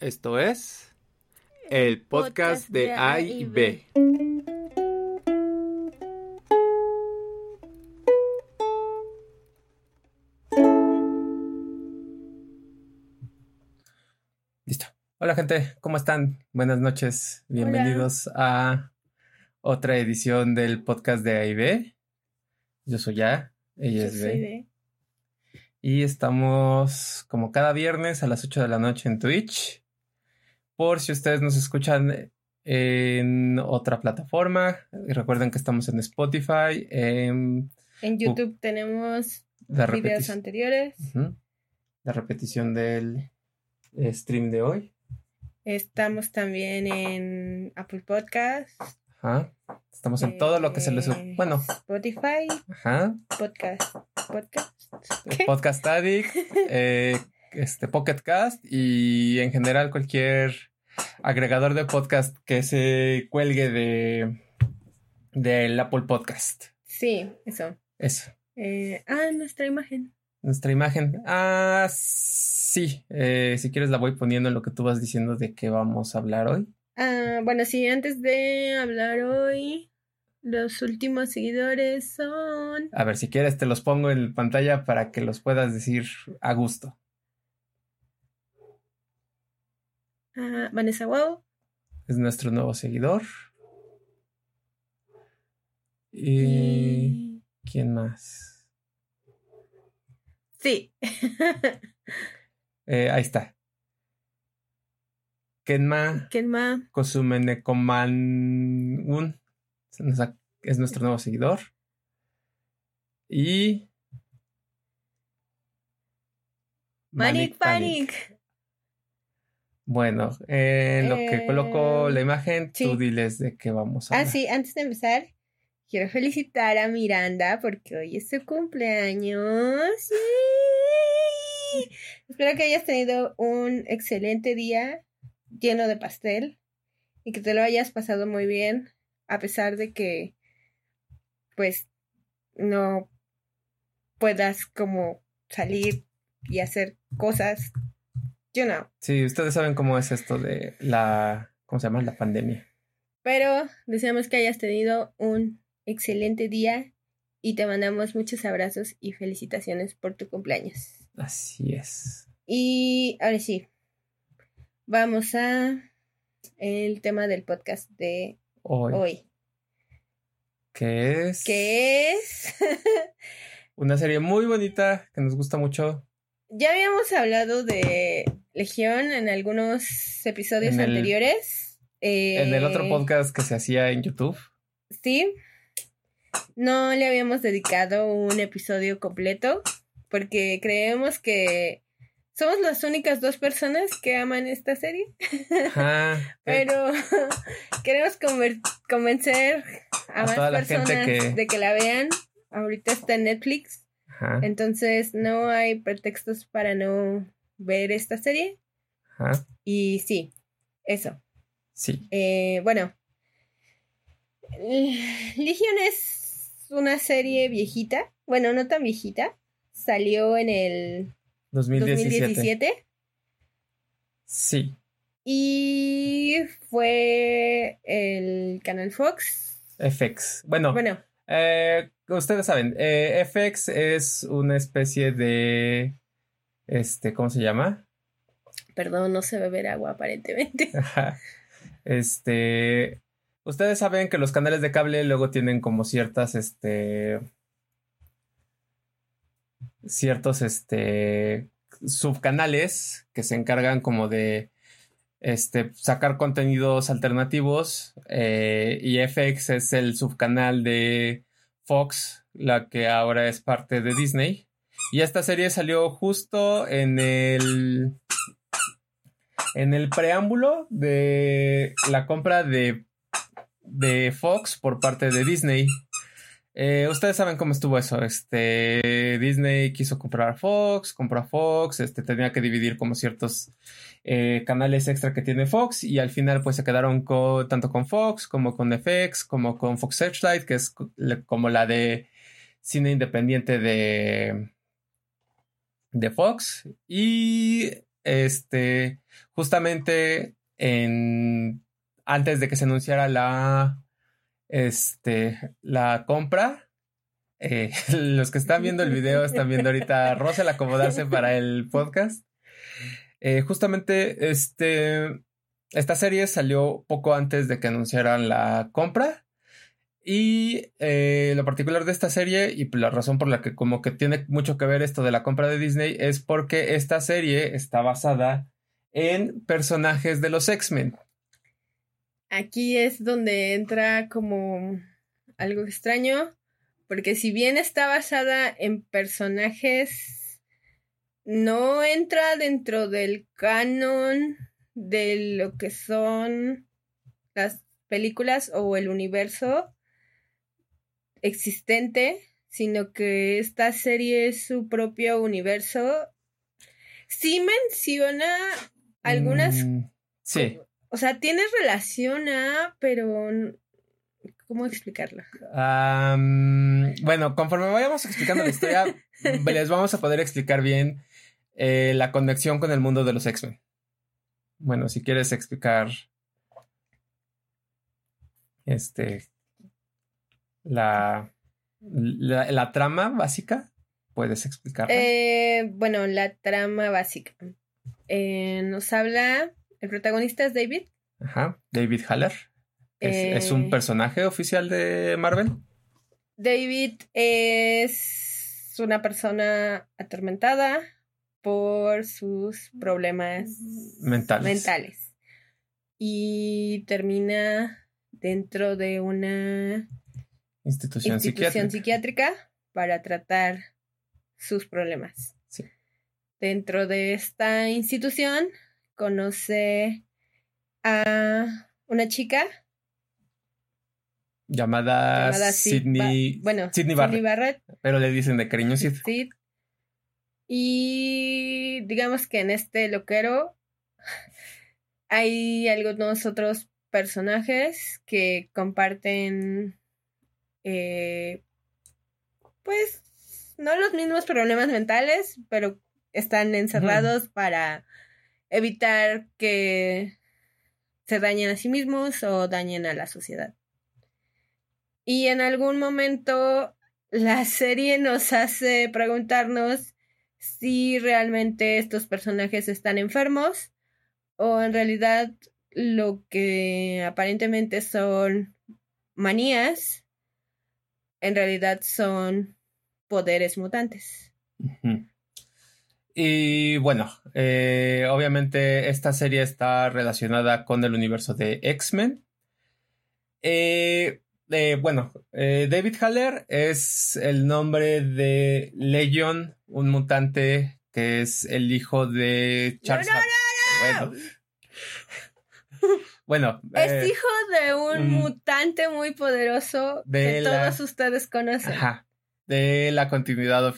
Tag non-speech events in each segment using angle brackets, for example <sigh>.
Esto es el podcast de A y B. Listo. Hola gente, ¿cómo están? Buenas noches. Bienvenidos a otra edición del podcast de A y B. Yo soy A, ella Yo es soy B. Y estamos como cada viernes a las 8 de la noche en Twitch. Por si ustedes nos escuchan en otra plataforma. Recuerden que estamos en Spotify, en En YouTube tenemos videos anteriores. La repetición del stream de hoy. Estamos también en Apple Podcasts. Ajá. Estamos en todo lo que se les... eh, Bueno, Spotify, ajá. Podcast. Podcast. ¿Qué? Podcast Addict, eh, este Pocket Cast y en general cualquier agregador de podcast que se cuelgue de del Apple Podcast. Sí, eso. Eso. Eh, ah, nuestra imagen. Nuestra imagen. Ah, sí. Eh, si quieres la voy poniendo en lo que tú vas diciendo de qué vamos a hablar hoy. Ah, bueno, sí, antes de hablar hoy, los últimos seguidores son A ver, si quieres te los pongo en pantalla para que los puedas decir a gusto. Vanessa Wow Es nuestro nuevo seguidor. Y... y... ¿Quién más? Sí. <laughs> Eh, ahí está. Kenma nos ha- es nuestro nuevo seguidor. Y. Manic Panic. Bueno, en lo que Eh, coloco la imagen, sí. tú diles de qué vamos a Ah, hablar. sí, antes de empezar, quiero felicitar a Miranda porque hoy es su cumpleaños. ¡Yay! Espero que hayas tenido un excelente día lleno de pastel y que te lo hayas pasado muy bien, a pesar de que, pues, no puedas como salir y hacer cosas. You know. Sí, ustedes saben cómo es esto de la. ¿Cómo se llama? La pandemia. Pero deseamos que hayas tenido un excelente día y te mandamos muchos abrazos y felicitaciones por tu cumpleaños. Así es. Y ahora sí, vamos a el tema del podcast de Hoy. hoy, Que es. que es... <laughs> Una serie muy bonita que nos gusta mucho. Ya habíamos hablado de Legión en algunos episodios En el- anteriores. En el otro Eh, podcast que se hacía en YouTube. Sí. No le habíamos dedicado un episodio completo porque creemos que somos las únicas dos personas que aman esta serie, Ajá. <laughs> Eh, pero <laughs> queremos convencer a, A más personas que- de que la vean. Ahorita está en Netflix, Ajá. entonces no hay pretextos para no ver esta serie. Ajá. Y sí, eso. Sí. Eh, bueno, Legion es una serie viejita. Bueno, no tan viejita. Salió en el 2017. 2017 Sí. y fue el canal Fox. FX. Bueno, Bueno, eh, ustedes saben, eh, FX es una especie de. Este, ¿cómo se llama? perdón, no sé beber agua aparentemente. <laughs> Ajá. Este. Ustedes saben que los canales de cable luego tienen como ciertas, este. Ciertos, este. subcanales que se encargan como de. Este, sacar contenidos alternativos. eh, y FX es el subcanal de Fox, la que ahora es parte de Disney. Y esta serie salió justo en el en el preámbulo de la compra de, de Fox por parte de Disney. Eh, ustedes saben cómo estuvo eso. Este Disney quiso comprar a Fox, compró a Fox, este tenía que dividir como ciertos eh, canales extra que tiene Fox y al final pues se quedaron tanto con Fox como con FX como con Fox Searchlight que es como la de cine independiente de de Fox y este, justamente en, antes de que se anunciara la, este, la compra, eh, <laughs> los que están viendo el video están viendo ahorita a acomodarse para el podcast. Eh, justamente este, esta serie salió poco antes de que anunciaran la compra. Y eh, lo particular de esta serie y la razón por la que como que tiene mucho que ver esto de la compra de Disney es porque esta serie está basada en personajes de los X-Men. Aquí es donde entra como algo extraño, porque si bien está basada en personajes, no entra dentro del canon de lo que son las películas o el universo existente, sino que esta serie es su propio universo. Sí menciona algunas... Mm, sí. O sea, tiene relación a, pero ¿Cómo explicarlo? bueno, conforme vayamos explicando la historia, <laughs> les vamos a poder explicar bien eh, la conexión con el mundo de los X-Men. Bueno, si quieres explicar este la, la, trama básica, puedes explicarla. Eh, bueno, la trama básica. Eh, nos habla, el protagonista es David. Ajá, David Haller. Es, un eh, personaje oficial de Marvel. David es una persona atormentada por sus problemas mentales. mentales. Y termina dentro de una institución, psiquiátrica. para tratar sus problemas. Dentro de esta institución conoce a una chica llamada, Sidney, bueno, Sidney Barrett, Pero le dicen de cariño Sid. Y digamos que en este loquero <laughs> hay algunos otros personajes que comparten eh, pues no los mismos problemas mentales, pero están encerrados para evitar que se dañen a sí mismos o dañen a la sociedad. Y en algún momento la serie nos hace preguntarnos si realmente estos personajes están enfermos o en realidad lo que aparentemente son manías, en realidad son poderes mutantes. Y bueno, eh, obviamente esta serie está relacionada con el universo de X-Men. Eh, eh, bueno, eh, David Haller es el nombre de Legion, un mutante que es el hijo de Charles. bueno, bueno es eh, hijo de un mutante muy poderoso que todos ustedes conocen. Ajá, de la continuidad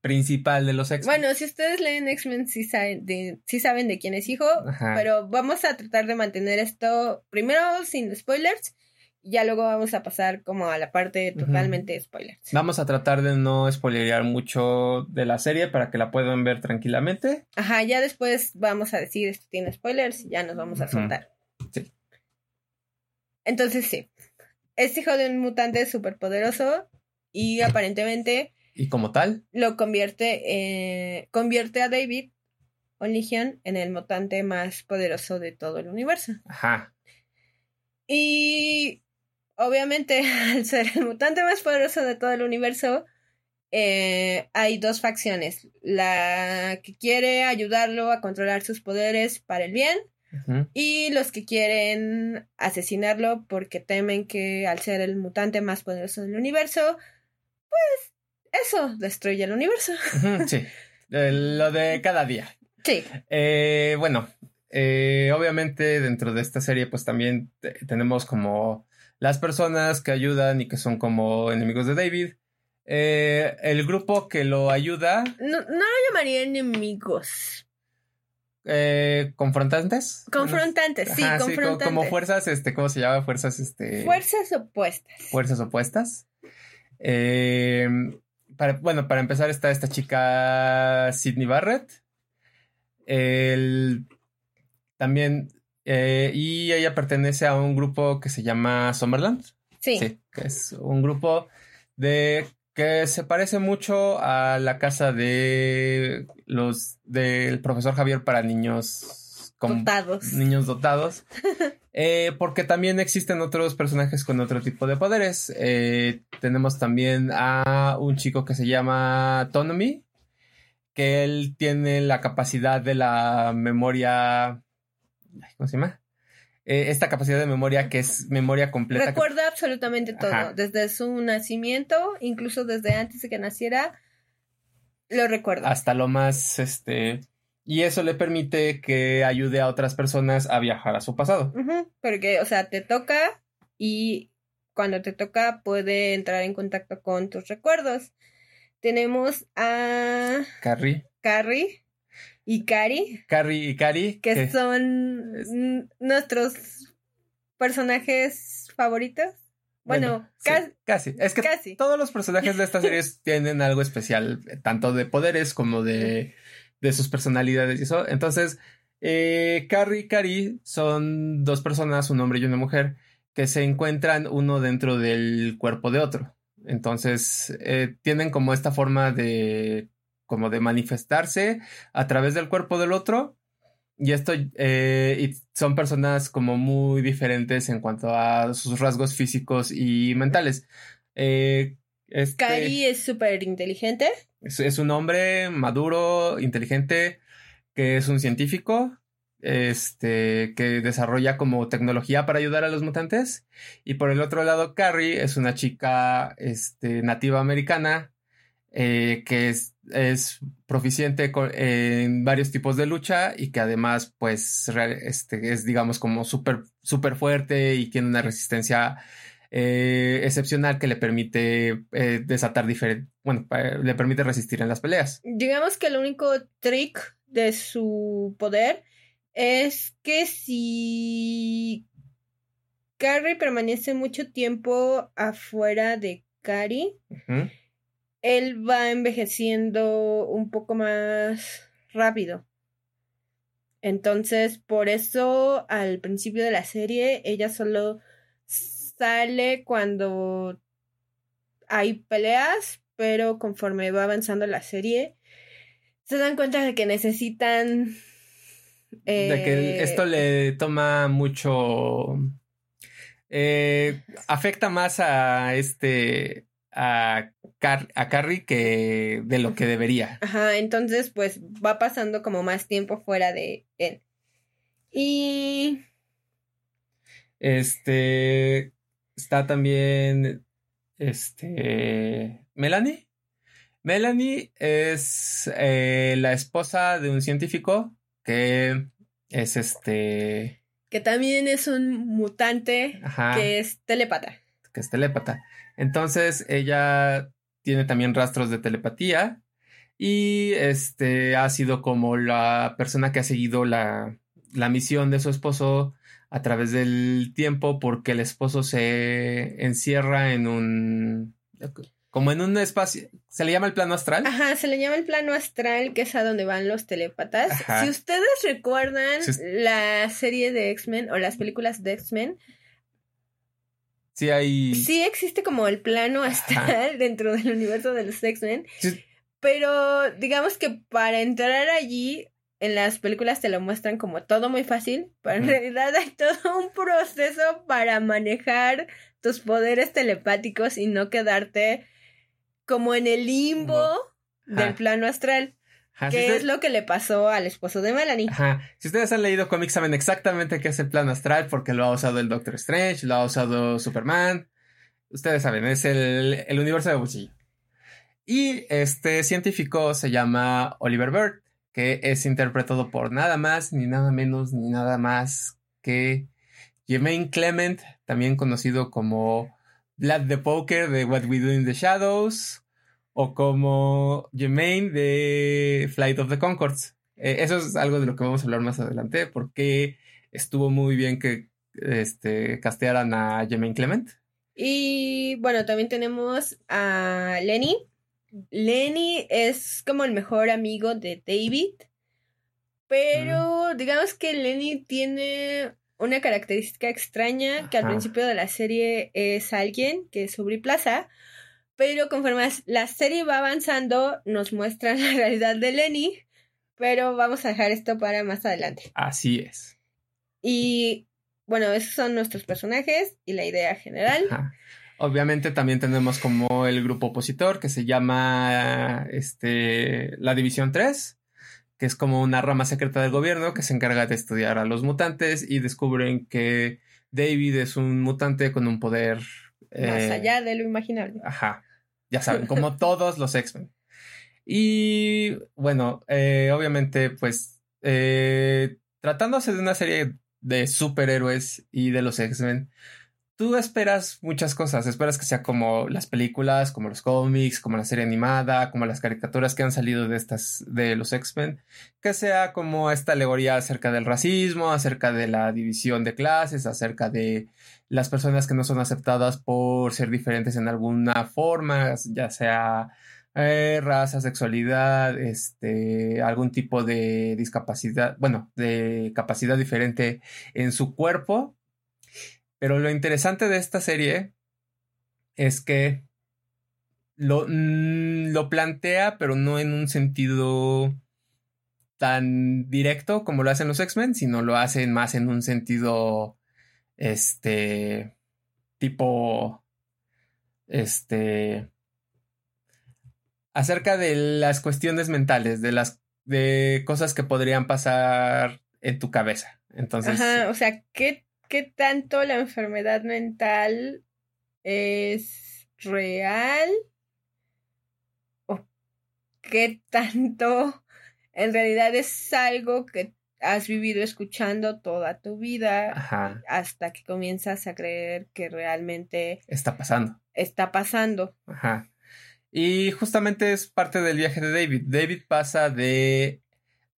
principal de los X-Men. Bueno, si ustedes leen X-Men, sí, saben de, saben de quién es hijo, pero vamos a tratar de mantener esto primero sin spoilers ya luego vamos a pasar como a la parte totalmente spoilers. Vamos a tratar de no spoilerear mucho de la serie para que la puedan ver tranquilamente. Ajá, ya después vamos a decir esto tiene spoilers y ya nos vamos a soltar. Sí. Entonces sí. Es hijo de un mutante súper poderoso y aparentemente. Y como tal. Lo convierte, eh, convierte a David Legion en el mutante más poderoso de todo el universo. Ajá. Y obviamente, <laughs> al ser el mutante más poderoso de todo el universo, eh, hay dos facciones. La que quiere ayudarlo a controlar sus poderes para el bien y los que quieren asesinarlo porque temen que al ser el mutante más poderoso del universo, pues eso destruye el universo. sí, lo de cada día. <laughs> Sí. Eh, bueno, eh, obviamente dentro de esta serie pues también tenemos como las personas que ayudan y que son como enemigos de David. Eh, el grupo que lo ayuda. No, lo llamaría enemigos. Eh, confrontantes. Confrontantes, sí, confrontantes. como, fuerzas, este, ¿cómo se llama? Fuerzas, este. Fuerzas opuestas. Fuerzas opuestas. Eh, para, bueno, para empezar está esta chica Sidney Barrett. el, también, eh, y ella pertenece a un grupo que se llama Summerland. Sí. Sí, que es un grupo de que se parece mucho a la casa de los del profesor Javier para niños con Dotados. niños dotados. <laughs> Eh, porque también existen otros personajes con otro tipo de poderes. Eh, tenemos también a un chico que se llama Tonomi, que él tiene la capacidad de la memoria. ¿Cómo se llama? Eh, esta capacidad de memoria que es memoria completa. Recuerda absolutamente todo, Ajá. desde su nacimiento, incluso desde antes de que naciera, lo recuerda. hasta lo más, este, y eso le permite que ayude a otras personas a viajar a su pasado. Porque, o sea, te toca y cuando te toca puede entrar en contacto con tus recuerdos. Tenemos a Carrie, Carrie y Cari, Carrie y Cari, que que- son es- nuestros personajes favoritos. Bueno, ca- casi. Es que casi. todos los personajes de esta serie <laughs> tienen algo especial, tanto de poderes como de, de sus personalidades y eso. Entonces, eh, Carrie y Cari son dos personas, un hombre y una mujer, que se encuentran uno dentro del cuerpo de otro. Entonces, eh, tienen como esta forma de como de manifestarse a través del cuerpo del otro. Y esto, eh, y son personas como muy diferentes en cuanto a sus rasgos físicos y mentales. Eh, este es súper inteligente. es, es un hombre maduro, inteligente, que es un científico, este, que desarrolla como tecnología para ayudar a los mutantes. Y por el otro lado, Carrie es una chica, este, nativa americana, eh, que es, es proficiente en varios tipos de lucha y que además, pues, este, es, digamos, como súper, súper fuerte y tiene una resistencia eh, excepcional que le permite eh, desatar diferentes, bueno, pa- le permite resistir en las peleas. Digamos que el único trick de su poder es que si Carrie permanece mucho tiempo afuera de Cari, Ujú. Él va envejeciendo un poco más rápido. Entonces, por eso al principio de la serie, ella solo sale cuando hay peleas, pero conforme va avanzando la serie, se dan cuenta de que necesitan... De que eh, esto le toma mucho. eh, afecta más a este. A, Car- a Carrie que de lo que debería. Ajá, entonces pues va pasando como más tiempo fuera de él. Y Este. Está también. Este. Melanie. Melanie es eh, la esposa de un científico que es este. que también es un mutante Ajá. que es telépata. que es telépata. Entonces ella tiene también rastros de telepatía y este ha sido como la persona que ha seguido la, la misión de su esposo a través del tiempo porque el esposo se encierra en un como en un espacio se le llama el plano astral Ajá, se le llama el plano astral, que es a donde van los telépatas. Ajá. Si ustedes recuerdan Si la serie de X-Men o las películas de X-Men, sí hay sí existe como el plano astral <laughs> dentro del universo de los X-Men, Sí. pero digamos que para entrar allí en las películas te lo muestran como todo muy fácil, pero en realidad hay todo un proceso para manejar tus poderes telepáticos y no quedarte como en el limbo del plano astral, Ajá, si que usted- es lo que le pasó al esposo de Melanie. Ajá. Si ustedes han leído cómics, saben exactamente qué es el plano astral porque lo ha usado el Doctor Strange, lo ha usado Superman. Ustedes saben, es el, el universo de Bolsillo. Y este científico se llama Oliver Bird, que es interpretado por nada más, ni nada menos, ni nada más que Jermaine Clement, también conocido como Vlad the Poker de What We Do in the Shadows, o como Jermaine de Flight of the Concords. Eh, eso es algo de lo que vamos a hablar más adelante, porque estuvo muy bien que este, castearan a Jermaine Clement. Y bueno, también tenemos a Lenny. Lenny es como el mejor amigo de David, Pero digamos que Lenny tiene una característica extraña que al principio de la serie es alguien que es Plaza, pero conforme la serie va avanzando nos muestran <laughs> la realidad de Lenny, pero vamos a dejar esto para más adelante. Así es. Y bueno, esos son nuestros personajes y la idea general. Ajá. Obviamente también tenemos como el grupo opositor que se llama este, la División 3, que es como una rama secreta del gobierno que se encarga de estudiar a los mutantes y descubren que David es un mutante con un poder... Más eh, allá de lo imaginable. Ajá, ya saben, como <laughs> todos los X-Men. Y bueno, eh, obviamente pues eh, tratándose de una serie de superhéroes y de los X-Men, tú esperas muchas cosas. Esperas que sea como las películas, como los cómics, como la serie animada, como las caricaturas que han salido de estas, de los X-Men, que sea como esta alegoría acerca del racismo, acerca de la división de clases, acerca de las personas que no son aceptadas por ser diferentes en alguna forma, ya sea eh, raza, sexualidad, este, algún tipo de discapacidad, bueno, de capacidad diferente en su cuerpo. Pero lo interesante de esta serie es que lo, mm, lo plantea, pero no en un sentido tan directo como lo hacen los X-Men, sino lo hacen más en un sentido, este, tipo, este, acerca de las cuestiones mentales, de las, de cosas que podrían pasar en tu cabeza. Entonces, Ajá, o sea, ¿qué, ¿qué tanto la enfermedad mental es real? ¿O qué tanto en realidad es algo que has vivido escuchando toda tu vida ajá, hasta que comienzas a creer que realmente está pasando. está pasando? Ajá. Y justamente es parte del viaje de David. David pasa de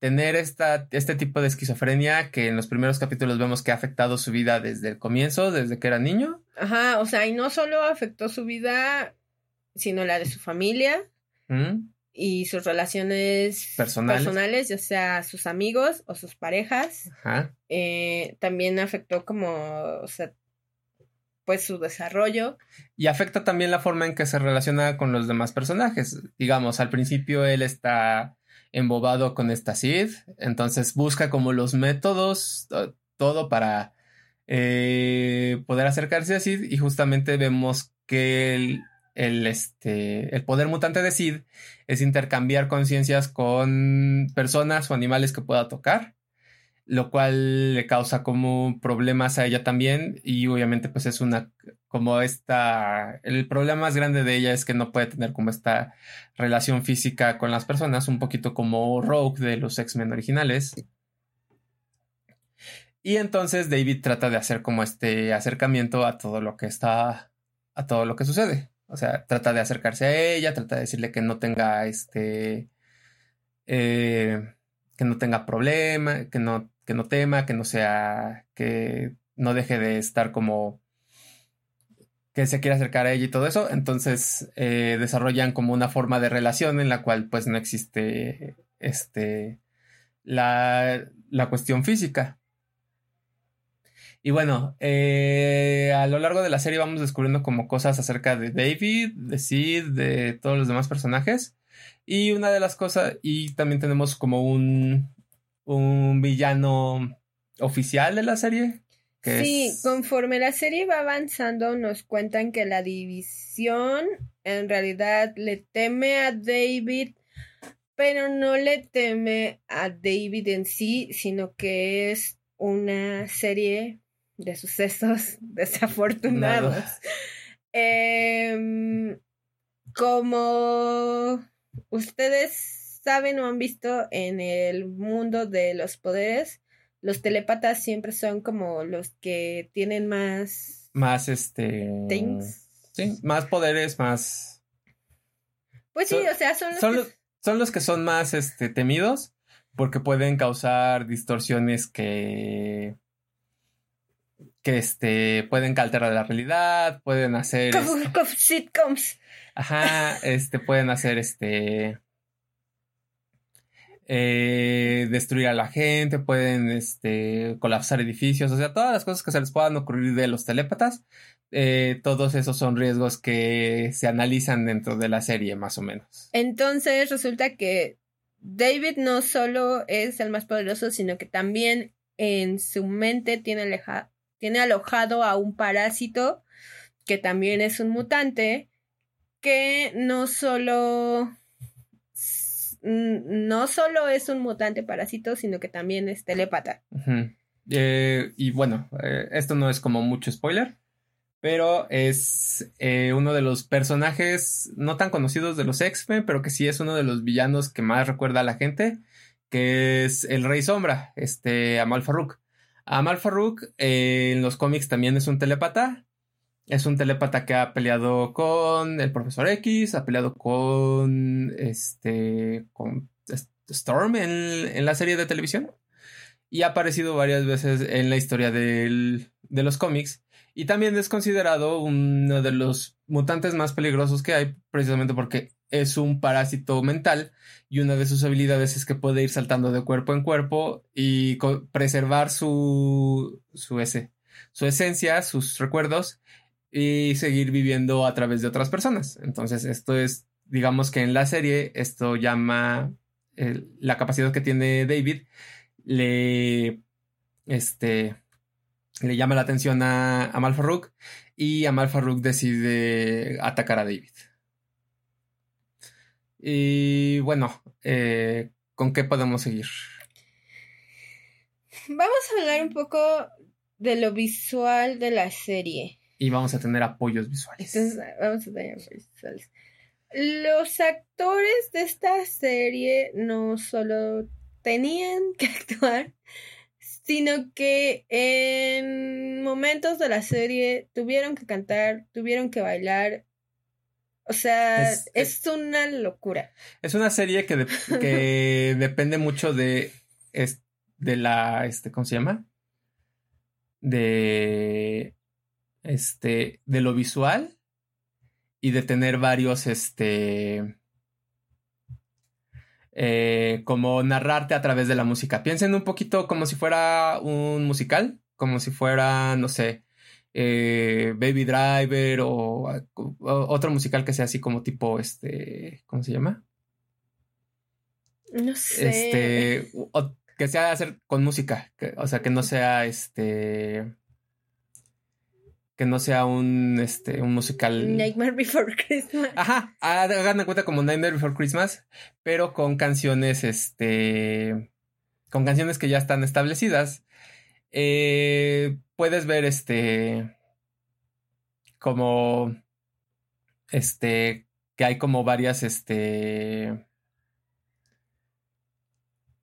tener esta, este tipo de esquizofrenia que en los primeros capítulos vemos que ha afectado su vida desde el comienzo, desde que era niño. Ajá, o sea, y no solo afectó su vida, sino la de su familia ¿Mm? y sus relaciones Personales. personales, ya sea sus amigos o sus parejas. Ajá. Eh, también afectó como, o sea, pues su desarrollo. Y afecta también la forma en que se relaciona con los demás personajes. Digamos, al principio él está embobado con esta Sid, entonces busca como los métodos, to- todo para eh, poder acercarse a Sid y justamente vemos que el, el, este, el poder mutante de Sid es intercambiar conciencias con personas o animales que pueda tocar, lo cual le causa como problemas a ella también y obviamente pues es una como esta, el problema más grande de ella es que no puede tener como esta relación física con las personas, un poquito como Rogue de los X-Men originales. Y entonces David trata de hacer como este acercamiento a todo lo que está, a todo lo que sucede. O sea, trata de acercarse a ella, trata de decirle que no tenga este, eh, que no tenga problema, que no, que no tema, que no sea, que no deje de estar como que se quiere acercar a ella y todo eso. Entonces eh, desarrollan como una forma de relación en la cual pues no existe este la, la cuestión física. Y bueno, eh, a lo largo de la serie vamos descubriendo como cosas acerca de David, de Sid, de todos los demás personajes. Y una de las cosas, y también tenemos como un, un villano oficial de la serie. Que Sí, es- conforme la serie va avanzando, nos cuentan que la división en realidad le teme a David, pero no le teme a David en sí, sino que es una serie de sucesos <laughs> desafortunados. Nada. Em, como ustedes saben o han visto en el mundo de los poderes, los telépatas siempre son como los que tienen más más este. things. Sí, más poderes, más. Pues sí, Son- o sea, son los Son que- los, son los que son más este, temidos porque pueden causar distorsiones que. que este, pueden alterar la realidad, pueden hacer. como- este, como sitcoms. Ajá, este, pueden hacer este. Eh, destruir a la gente, pueden este, colapsar edificios, o sea, todas las cosas que se les puedan ocurrir de los telépatas, eh, todos esos son riesgos que se analizan dentro de la serie, más o menos. Entonces resulta que David no solo es el más poderoso, sino que también en su mente tiene, tiene alojado a un parásito que también es un mutante, que no solo no solo es un mutante parásito, sino que también es telépata. Eh, y bueno, eh, esto no es como mucho spoiler, pero es eh, uno de los personajes no tan conocidos de los X-Men, pero que sí es uno de los villanos que más recuerda a la gente, que es el Rey Sombra, este Amal Farouk. Amal Farouk en los cómics también es un telépata, es un telépata que ha peleado con el Profesor X, ha peleado con este con Storm en, la serie de televisión. Y ha aparecido varias veces en la historia de los cómics. Y también es considerado uno de los mutantes más peligrosos que hay precisamente porque es un parásito mental y una de sus habilidades es que puede ir saltando de cuerpo en cuerpo y preservar su su ese, su esencia, sus recuerdos y seguir viviendo a través de otras personas. Entonces, esto es, digamos que en la serie, esto llama la capacidad que tiene David, le, este, le llama la atención a, a Malfaruk y a Malfaruk decide atacar a David. Y bueno, eh, ¿con qué podemos seguir? Vamos a hablar un poco de lo visual de la serie y vamos a tener apoyos visuales. vamos a tener apoyos visuales. Los actores de esta serie no solo tenían que <laughs> actuar, sino que en momentos de la serie tuvieron que cantar, tuvieron que bailar. O sea, es, una locura. Es una serie que, que <laughs> depende mucho de, de la, este, ¿cómo se llama? De este, de lo visual y de tener varios, este, eh, como narrarte a través de la música. Piensen un poquito como si fuera un musical, como si fuera, no sé, eh, Baby Driver o, otro musical que sea así como tipo, este, ¿cómo se llama? No sé. Este, que sea hacer con música, o sea, que no sea, este, que no sea un, este, un musical. Nightmare Before Christmas. Ajá, hagan de cuenta como Nightmare Before Christmas, pero con canciones, este, con canciones que ya están establecidas. Eh, puedes ver, este, como, este, que hay como varias, este,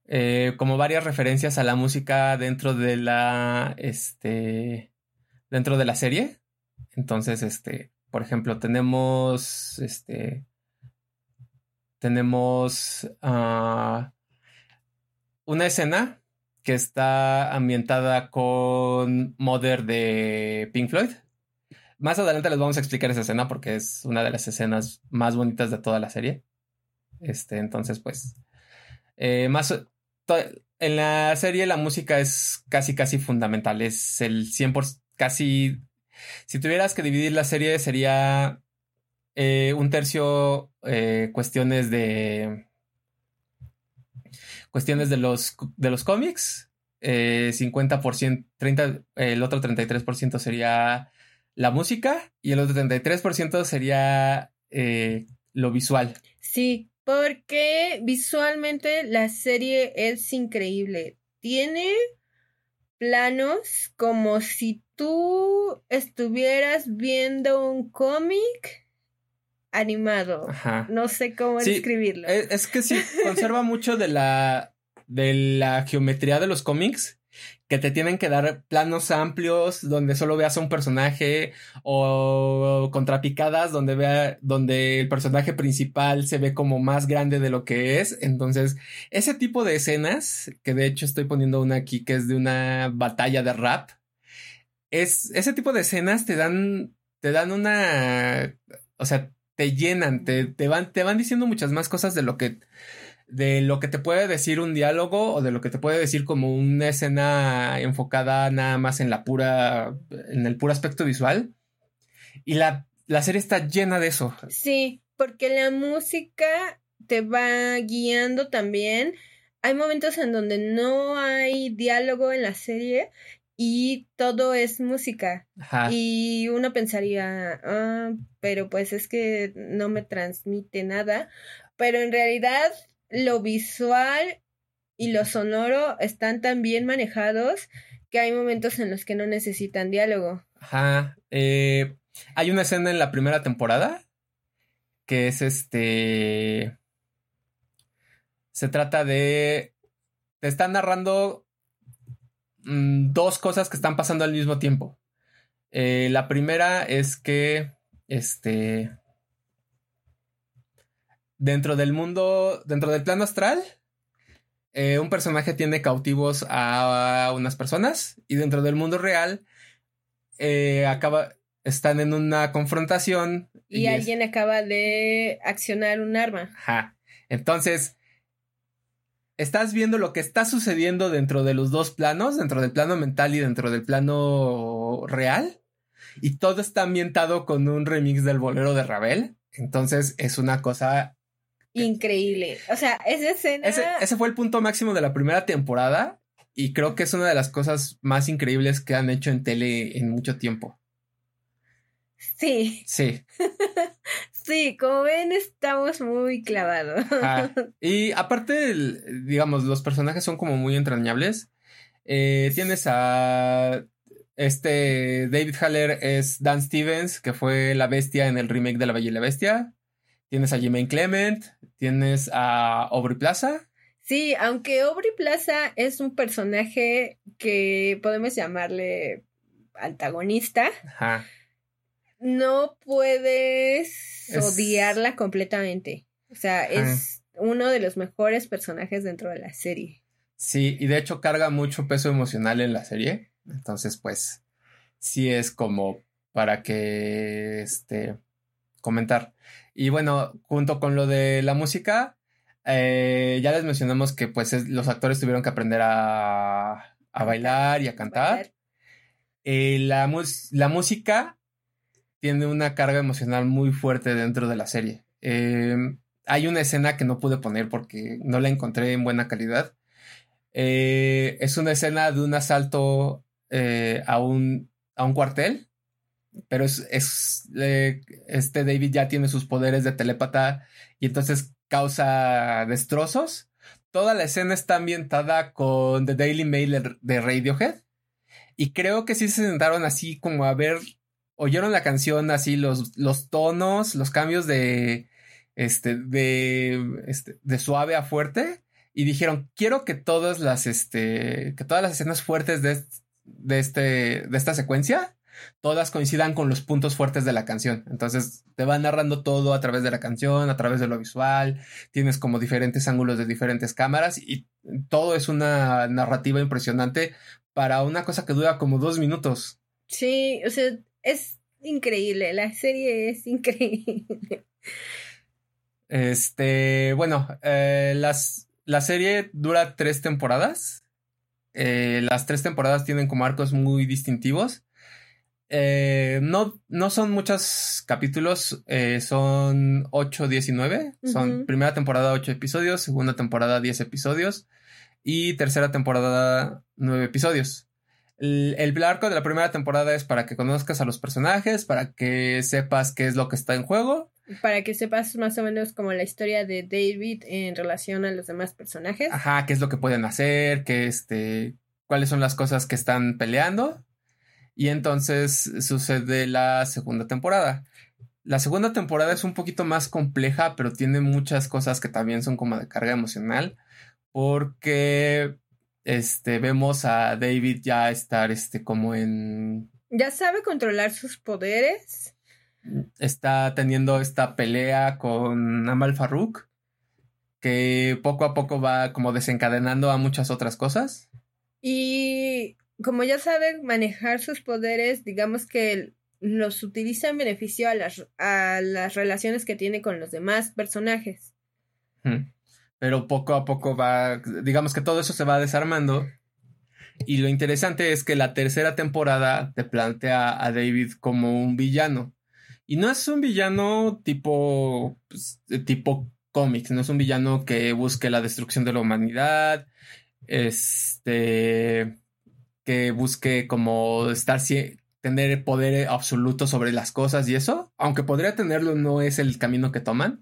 eh, como varias referencias a la música dentro de la, este, dentro de la serie. Entonces, este, por ejemplo, tenemos, este, tenemos ah, una escena que está ambientada con Mother de Pink Floyd. Más adelante les vamos a explicar esa escena porque es una de las escenas más bonitas de toda la serie. Este, entonces, pues, eh, más en la serie la música es casi, casi fundamental. Es el 100%, casi, si tuvieras que dividir la serie, sería eh, un tercio eh, cuestiones de cuestiones de los, de los cómics, 50%, eh, 30, el otro 33% sería la música y el otro 33% sería lo visual. Sí, porque visualmente la serie es increíble. Tiene planos como si tú estuvieras viendo un cómic animado. No sé cómo describirlo. Es, que sí, conserva mucho de la, de la geometría de los cómics que te tienen que dar planos amplios donde solo veas a un personaje o contrapicadas donde vea donde el personaje principal se ve como más grande de lo que es. Entonces, ese tipo de escenas, que de hecho estoy poniendo una aquí que es de una batalla de rap, es ese tipo de escenas te dan te dan una o sea, te llenan, te, te van te van diciendo muchas más cosas de lo que de lo que te puede decir un diálogo o de lo que te puede decir como una escena enfocada nada más en la pura, en el puro aspecto visual. Y la, la serie está llena de eso. Sí, porque la música te va guiando también. Hay momentos en donde no hay diálogo en la serie y todo es música. Y uno pensaría, ah, pero pues es que no me transmite nada. Pero en realidad lo visual y lo sonoro están tan bien manejados que hay momentos en los que no necesitan diálogo. Ajá. Eh, hay una escena en la primera temporada que es este... Se trata de... Te están narrando Mm, dos cosas que están pasando al mismo tiempo. Eh, la primera es que, este, dentro del mundo, dentro del plano astral, eh, un personaje tiene cautivos a unas personas y dentro del mundo real eh, acaba, están en una confrontación. Y, alguien acaba de accionar un arma. Ajá. Entonces, estás viendo lo que está sucediendo dentro de los dos planos, dentro del plano mental y dentro del plano real. Y todo está ambientado con un remix del bolero de Ravel. Entonces es una cosa increíble. O sea, esa escena. Ese, ese, fue el punto máximo de la primera temporada. Y creo que es una de las cosas más increíbles que han hecho en tele en mucho tiempo. Sí. Sí. <laughs> sí, como ven, estamos muy clavados. Y aparte, digamos, los personajes son como muy entrañables. Eh, tienes a este David Haller es Dan Stevens, que fue la bestia en el remake de La Bella y la Bestia. Tienes a Jemaine Clement, tienes a Aubrey Plaza. Sí, aunque Aubrey Plaza es un personaje que podemos llamarle antagonista. Ajá no puedes odiarla completamente. O sea, es uno de los mejores personajes dentro de la serie. Sí, y de hecho carga mucho peso emocional en la serie. Entonces, pues, sí es como para que, este, comentar. Y bueno, junto con lo de la música, eh, ya les mencionamos que pues los actores tuvieron que aprender a, a bailar y a cantar. Eh, la, la música tiene una carga emocional muy fuerte dentro de la serie. Em, hay una escena que no pude poner porque no la encontré en buena calidad. Eh, es una escena de un asalto eh, a, un, a un cuartel, pero es, este David ya tiene sus poderes de telépata y entonces causa destrozos. Toda la escena está ambientada con The Daily Mail de Radiohead. Y creo que sí se sentaron así como a ver oyeron la canción así, los, los tonos, los cambios de, este, de, este, de suave a fuerte y dijeron, quiero que todas las, este, que todas las escenas fuertes de, de, este, de esta secuencia, todas coincidan con los puntos fuertes de la canción. Entonces te va narrando todo a través de la canción, a través de lo visual, tienes como diferentes ángulos de diferentes cámaras y todo es una narrativa impresionante para una cosa que dura como dos minutos. Sí, o sea, es increíble, la serie es increíble. Este, bueno, eh, las, la serie dura tres temporadas. Eh, las tres temporadas tienen como arcos muy distintivos. Eh, no, no son muchos capítulos, son 8, 19. Son primera temporada 8 episodios, segunda temporada 10 episodios y tercera temporada 9 episodios. El, arco de la primera temporada es para que conozcas a los personajes, para que sepas qué es lo que está en juego. Para que sepas más o menos como la historia de David en relación a los demás personajes. Ajá, qué es lo que pueden hacer, qué este, cuáles son las cosas que están peleando. Y entonces sucede la segunda temporada. La segunda temporada es un poquito más compleja, pero tiene muchas cosas que también son como de carga emocional. Porque este, vemos a David ya estar, este, como en... Ya sabe controlar sus poderes. Está teniendo esta pelea con Amal Farouk, que poco a poco va como desencadenando a muchas otras cosas. Y como ya sabe manejar sus poderes, digamos que los utiliza en beneficio a las, a las relaciones que tiene con los demás personajes. Pero poco a poco va, digamos que todo eso se va desarmando. Y lo interesante es que la tercera temporada te plantea a David como un villano. Y no es un villano tipo, pues, tipo cómics, no es un villano que busque la destrucción de la humanidad, este, que busque como estar, tener poder absoluto sobre las cosas y eso, aunque podría tenerlo, no es el camino que toman.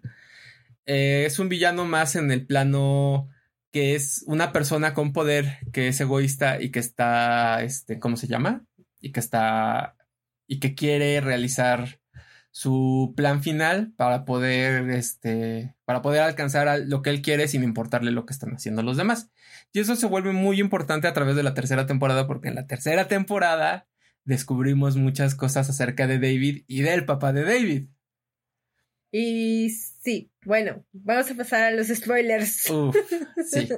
Eh, es un villano más en el plano que es una persona con poder que es egoísta y que está, este, ¿cómo se llama? Y que está, y que quiere realizar su plan final para poder, este, para poder alcanzar lo que él quiere sin importarle lo que están haciendo los demás. Y eso se vuelve muy importante a través de la tercera temporada porque en la tercera temporada descubrimos muchas cosas acerca de David y del papá de David. Y sí, bueno, vamos a pasar a los spoilers. Uf, sí. <laughs>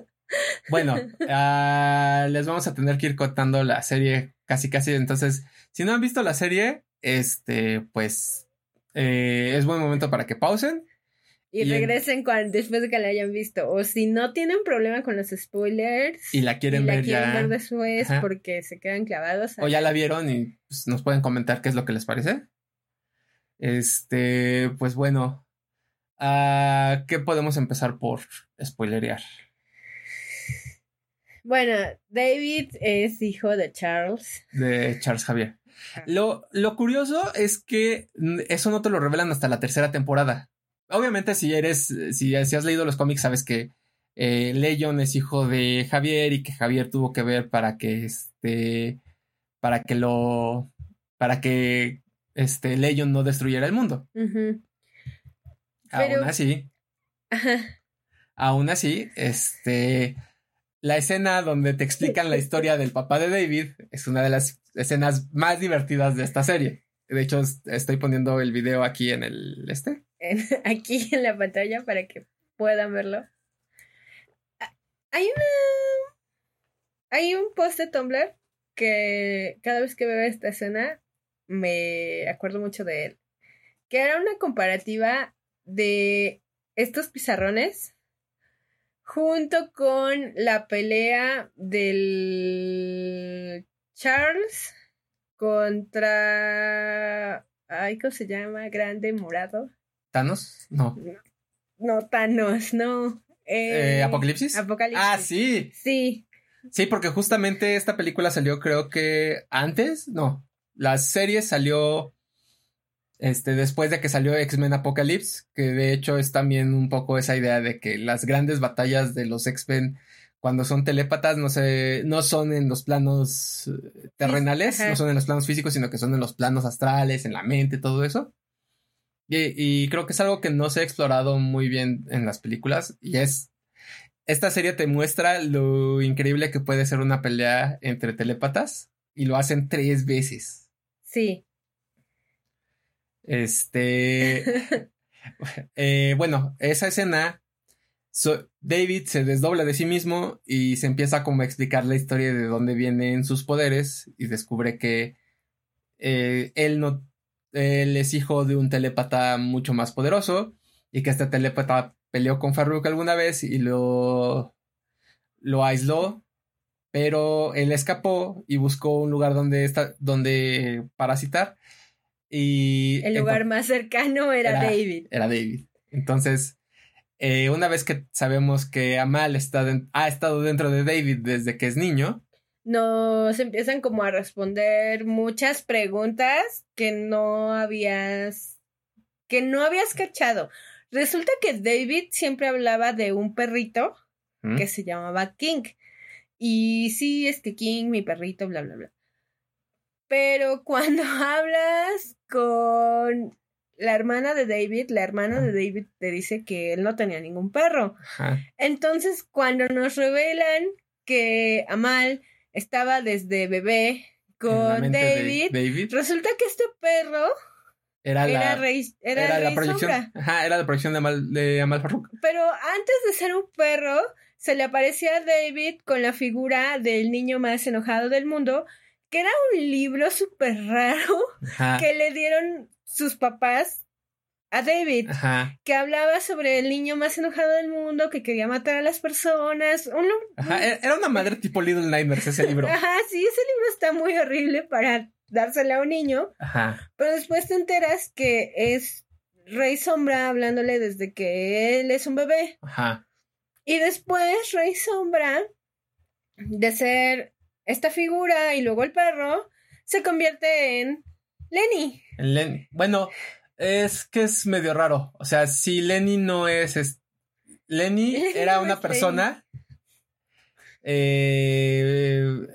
Bueno, uh, les vamos a tener que ir contando la serie casi casi. Entonces, si no han visto la serie, este, pues eh, es buen momento para que pausen. Y, regresen cuando, después de que la hayan visto. O si no tienen problema con los spoilers. Y la quieren ver ya. ver después porque se quedan clavados. O ya la vieron y pues, nos pueden comentar qué es lo que les parece. Este, pues bueno. Uh, ¿Qué podemos empezar por spoilerear? Bueno, David es hijo de Charles. De Charles Javier. Lo, lo curioso es que eso no te lo revelan hasta la tercera temporada. Obviamente, si eres, si, si has leído los cómics, sabes que eh, Leon es hijo de Javier y que Javier tuvo que ver para que este, para que lo, para que este Leon no destruyera el mundo. Aún así, aún así, este, la escena donde te explican la historia del papá de David es una de las escenas más divertidas de esta serie. De hecho, estoy poniendo el video aquí en el este. <laughs> aquí en la pantalla para que puedan verlo. Ah, hay una. Hay un post de Tumblr que cada vez que veo esta escena me acuerdo mucho de él. Que era una comparativa de estos pizarrones junto con la pelea del Charles contra. Ay, ¿cómo se llama? Grande morado. ¿Thanos? No. No, Thanos, no. Eh, ¿Apocalipsis? Apocalipsis. Ah, sí. Sí. Sí, porque justamente esta película salió, creo que antes. No. La serie salió. Este, después de que salió X-Men Apocalypse, que de hecho es también un poco esa idea de que las grandes batallas de los X-Men cuando son telépatas no se, no son en los planos eh, terrenales, no son en los planos físicos, sino que son en los planos astrales, en la mente, todo eso. Y, creo que es algo que no se ha explorado muy bien en las películas y es esta serie te muestra lo increíble que puede ser una pelea entre telépatas y lo hacen tres veces. Sí. Este. <laughs> Eh, bueno, esa escena David se desdobla de sí mismo y se empieza como a explicar la historia de dónde vienen sus poderes y descubre que eh, él no él es hijo de un telépata mucho más poderoso y que este telépata peleó con Farouk alguna vez y lo lo aisló pero él escapó y buscó un lugar donde está donde parasitar y el lugar más cercano era David era David entonces eh, una vez que sabemos que Amal está ha estado dentro de David desde que es niño, nos empiezan como a responder muchas preguntas que no habías que no habías cachado. Resulta que David siempre hablaba de un perrito ¿Mm? que se llamaba King. Y sí, este King, mi perrito, bla, bla, bla. Pero cuando <laughs> hablas con la hermana de David, la hermana de David te dice que él no tenía ningún perro. Entonces, cuando nos revelan que Amal estaba desde bebé con David, resulta que este perro era, la, era, la proyección, ajá, era la proyección de Amal, de Amal Farrouk. Pero antes de ser un perro, se le aparecía a David con la figura del niño más enojado del mundo, que era un libro súper raro que le dieron sus papás a David, Ajá. que hablaba sobre el niño más enojado del mundo, que quería matar a las personas. Un, Ajá. e- Era una madre tipo Little Nightmares ese libro. <laughs> Ajá, sí, ese libro está muy horrible para dársela a un niño, Ajá. pero después te enteras que es Rey Sombra hablándole desde que él es un bebé. Ajá. Y después Rey Sombra, de ser esta figura y luego el perro, se convierte en Lenny. Len- Bueno, es que es medio raro. O sea, si Lenny no es. es- Lenny <laughs> Lenny era una persona. eh,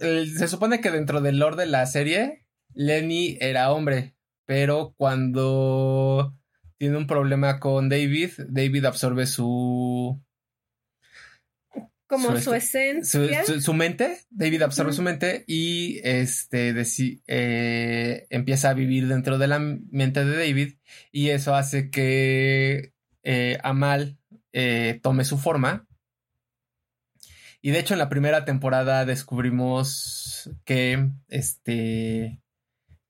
eh, se supone que dentro del lore de la serie, Lenny era hombre. Pero cuando tiene un problema con David, David absorbe su. Como Su su, este- su, esencia. su- su mente, David absorbe su mente y este deci- eh, empieza a vivir dentro de la mente de David y eso hace que eh, Amal eh, tome su forma. Y de hecho en la primera temporada descubrimos que este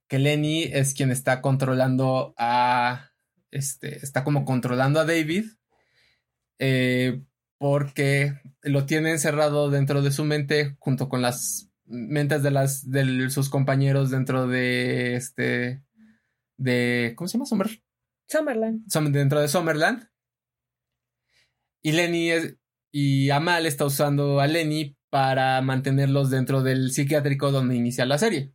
que Lenny es quien está controlando a este está como controlando a David eh, porque lo tiene encerrado dentro de su mente junto con las mentes de las de sus compañeros dentro de este de ¿cómo se llama? Summer, Summerland. Sum- dentro de Summerland. Y Lenny es- y Amal está usando a Lenny para mantenerlos dentro del psiquiátrico donde inicia la serie.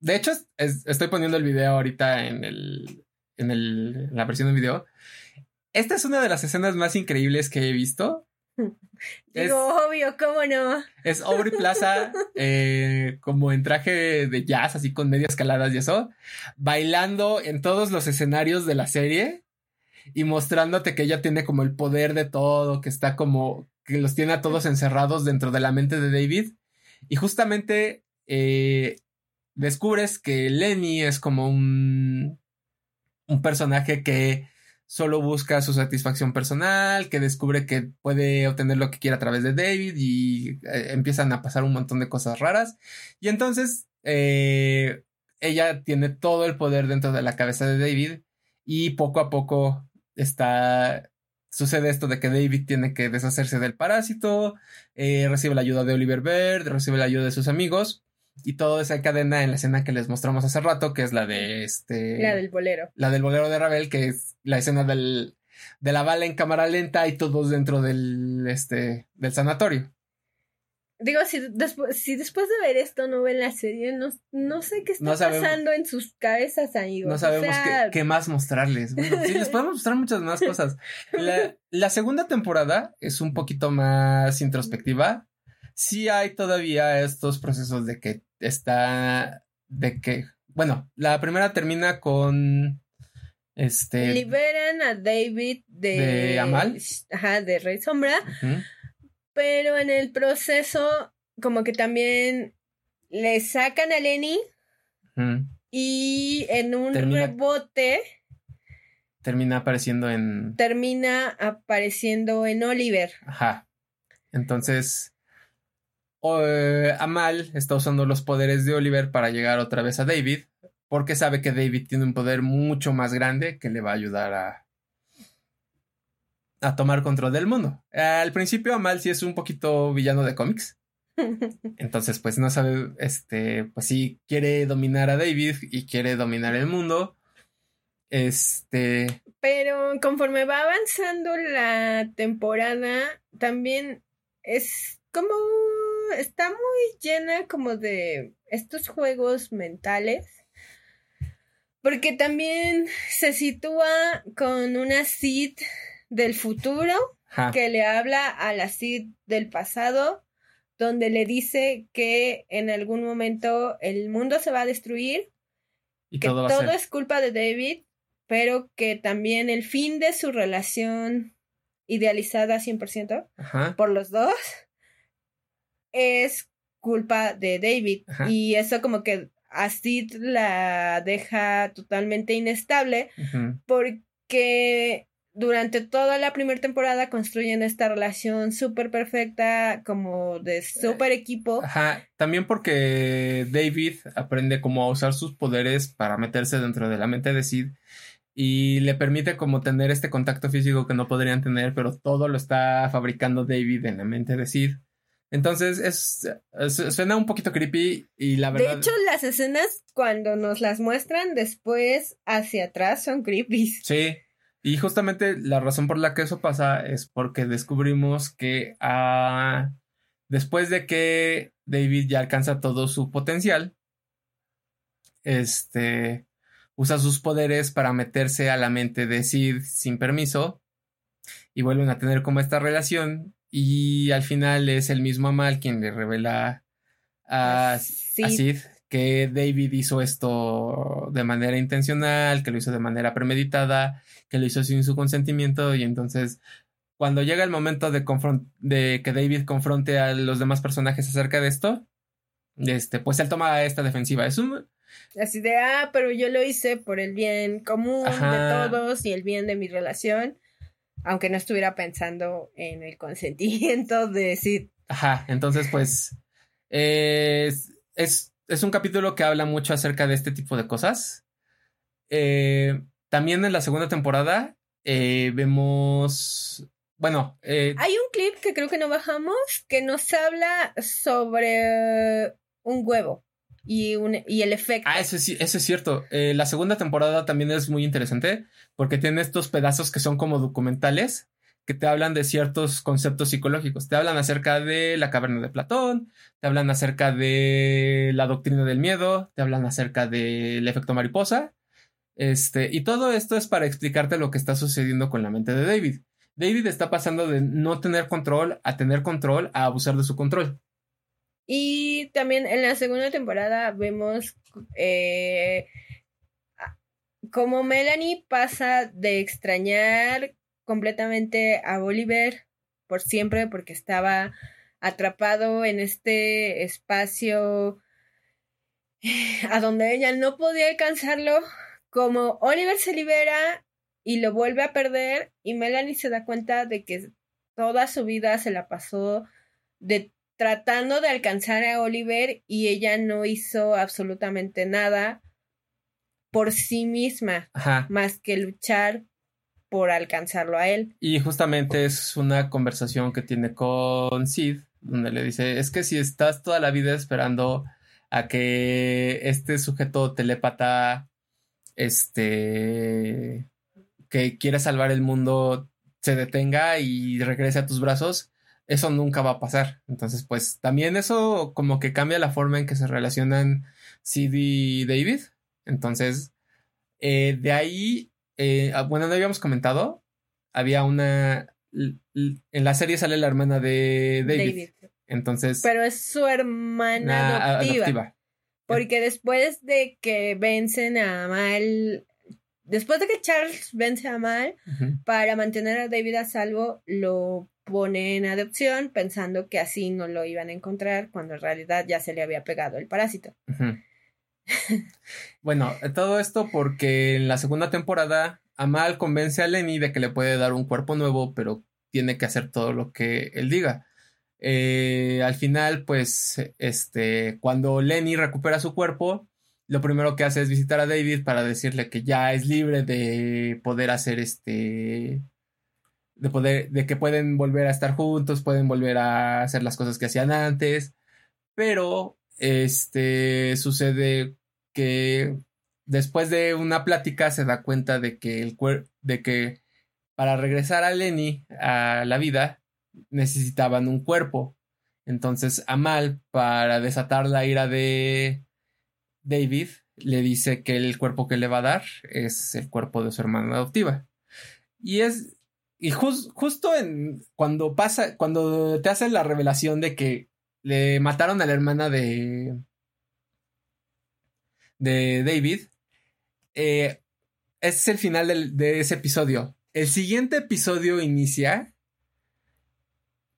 De hecho, es- es- estoy poniendo el video ahorita en el en el en la versión de video. Esta es una de las escenas más increíbles que he visto. <laughs> Es- Digo, obvio, ¿cómo no? Es Aubrey Plaza, <laughs> eh, como en traje de jazz, así con medias caladas y eso, bailando en todos los escenarios de la serie y mostrándote que ella tiene como el poder de todo, que está como, que los tiene a todos encerrados dentro de la mente de David. Y justamente eh, descubres que Lenny es como un, un personaje que solo busca su satisfacción personal, que descubre que puede obtener lo que quiera a través de David y eh, empiezan a pasar un montón de cosas raras. Y entonces eh, ella tiene todo el poder dentro de la cabeza de David y poco a poco está... Sucede esto de que David tiene que deshacerse del parásito, eh, recibe la ayuda de Oliver Bird, recibe la ayuda de sus amigos y todo esa cadena en la escena que les mostramos hace rato, que es la de este La del bolero. la del bolero de Ravel, que es la escena del, de la bala en cámara lenta y todos dentro del, este, del sanatorio. Digo, si después, si después de ver esto no ven la serie, no, no sé qué está No sabemos. pasando en sus cabezas, amigos. No O sabemos sea, qué, qué más mostrarles. Bueno, sí, les <laughs> podemos mostrar muchas más cosas. La, la segunda temporada es un poquito más introspectiva. Sí hay todavía estos procesos de que está, de que, bueno, la primera termina con, este, liberan a David de, ¿De Amal? Ajá, de Rey Sombra, pero en el proceso como que también le sacan a Lenny y en un Termina- rebote termina apareciendo en, termina apareciendo en Oliver. Ajá. Entonces, eh, Amal está usando los poderes de Oliver para llegar otra vez a David, porque sabe que David tiene un poder mucho más grande que le va a ayudar a, a tomar control del mundo. Al principio, Amal sí es un poquito villano de cómics. <laughs> Entonces, pues no sabe, este, pues sí quiere dominar a David y quiere dominar el mundo. Este, Pero conforme va avanzando la temporada, también es como está muy llena como de estos juegos mentales. Porque también se sitúa con una Sid del futuro ajá, que le habla a la Sid del pasado, donde le dice que en algún momento el mundo se va a destruir y que todo es culpa de David, pero que también el fin de su relación idealizada 100% Ajá. por los dos es culpa de David. Ajá. Y eso como que a Sid la deja totalmente inestable porque durante toda la primera temporada construyen esta relación súper perfecta, como de súper equipo. Ajá, también porque David aprende cómo a usar sus poderes para meterse dentro de la mente de Sid y le permite como tener este contacto físico que no podrían tener, pero todo lo está fabricando David en la mente de Sid. Entonces es, suena un poquito creepy y la verdad. De hecho, las escenas cuando nos las muestran después hacia atrás son creepy. Sí. Y justamente la razón por la que eso pasa es porque descubrimos que ah, después de que David ya alcanza todo su potencial, este usa sus poderes para meterse a la mente de Sid sin permiso y vuelven a tener como esta relación y al final es el mismo Amal quien le revela a, Sid. que David hizo esto de manera intencional, que lo hizo de manera premeditada, que lo hizo sin su consentimiento y entonces cuando llega el momento de, de que David confronte a los demás personajes acerca de esto, este, pues él toma esta defensiva. Es un, Así de, ah, pero yo lo hice por el bien común de todos y el bien de mi relación, aunque no estuviera pensando en el consentimiento de decir. Ajá, entonces pues es, es, un capítulo que habla mucho acerca de este tipo de cosas. Eh, también en la segunda temporada eh, vemos bueno. Eh, Hay un clip que creo que no bajamos que nos habla sobre un huevo y, un, y el efecto. Ah, eso es, eso es cierto. Eh, la segunda temporada también es muy interesante porque tiene estos pedazos que son como documentales que te hablan de ciertos conceptos psicológicos. Te hablan acerca de la caverna de Platón, te hablan acerca de la doctrina del miedo, te hablan acerca del efecto mariposa. Este, y todo esto es para explicarte lo que está sucediendo con la mente de David. David está pasando de no tener control a tener control a abusar de su control. Y también en la segunda temporada vemos eh, como Melanie pasa de extrañar completamente a Oliver por siempre porque estaba atrapado en este espacio <sighs> a donde ella no podía alcanzarlo, como Oliver se libera y lo vuelve a perder y Melanie se da cuenta de que toda su vida se la pasó de tratando de alcanzar a Oliver y ella no hizo absolutamente nada por sí misma, más que luchar por alcanzarlo a él. Y justamente es una conversación que tiene con Sid, donde le dice, es que si estás toda la vida esperando a que este sujeto telépata, este, que quiere salvar el mundo, se detenga y regrese a tus brazos, eso nunca va a pasar. Entonces, pues también eso como que cambia la forma en que se relacionan Sid y David. Entonces, eh, de ahí, eh, ah, bueno, no habíamos comentado, había una... En la serie sale la hermana de David. Entonces... Pero es su hermana adoptiva, Porque después de que vencen a Mal después de que Charles vence a Mal, para mantener a David a salvo, lo pone en adopción pensando que así no lo iban a encontrar cuando en realidad ya se le había pegado el parásito. bueno, todo esto porque en la segunda temporada Amal convence a Lenny de que le puede dar un cuerpo nuevo, pero tiene que hacer todo lo que él diga. Eh, al final, pues, este, cuando Lenny recupera su cuerpo, lo primero que hace es visitar a David para decirle que ya es libre de poder hacer este de poder, de que pueden volver a estar juntos, pueden volver a hacer las cosas que hacían antes, pero este sucede que después de una plática se da cuenta de que el de que para regresar a Lenny a la vida necesitaban un cuerpo. Entonces Amal, para desatar la ira de David, le dice que el cuerpo que le va a dar es el cuerpo de su hermana adoptiva. Y es y justo en cuando pasa, cuando te hacen la revelación de que le mataron a la hermana de. de David. Eh, es el final de ese episodio. El siguiente episodio inicia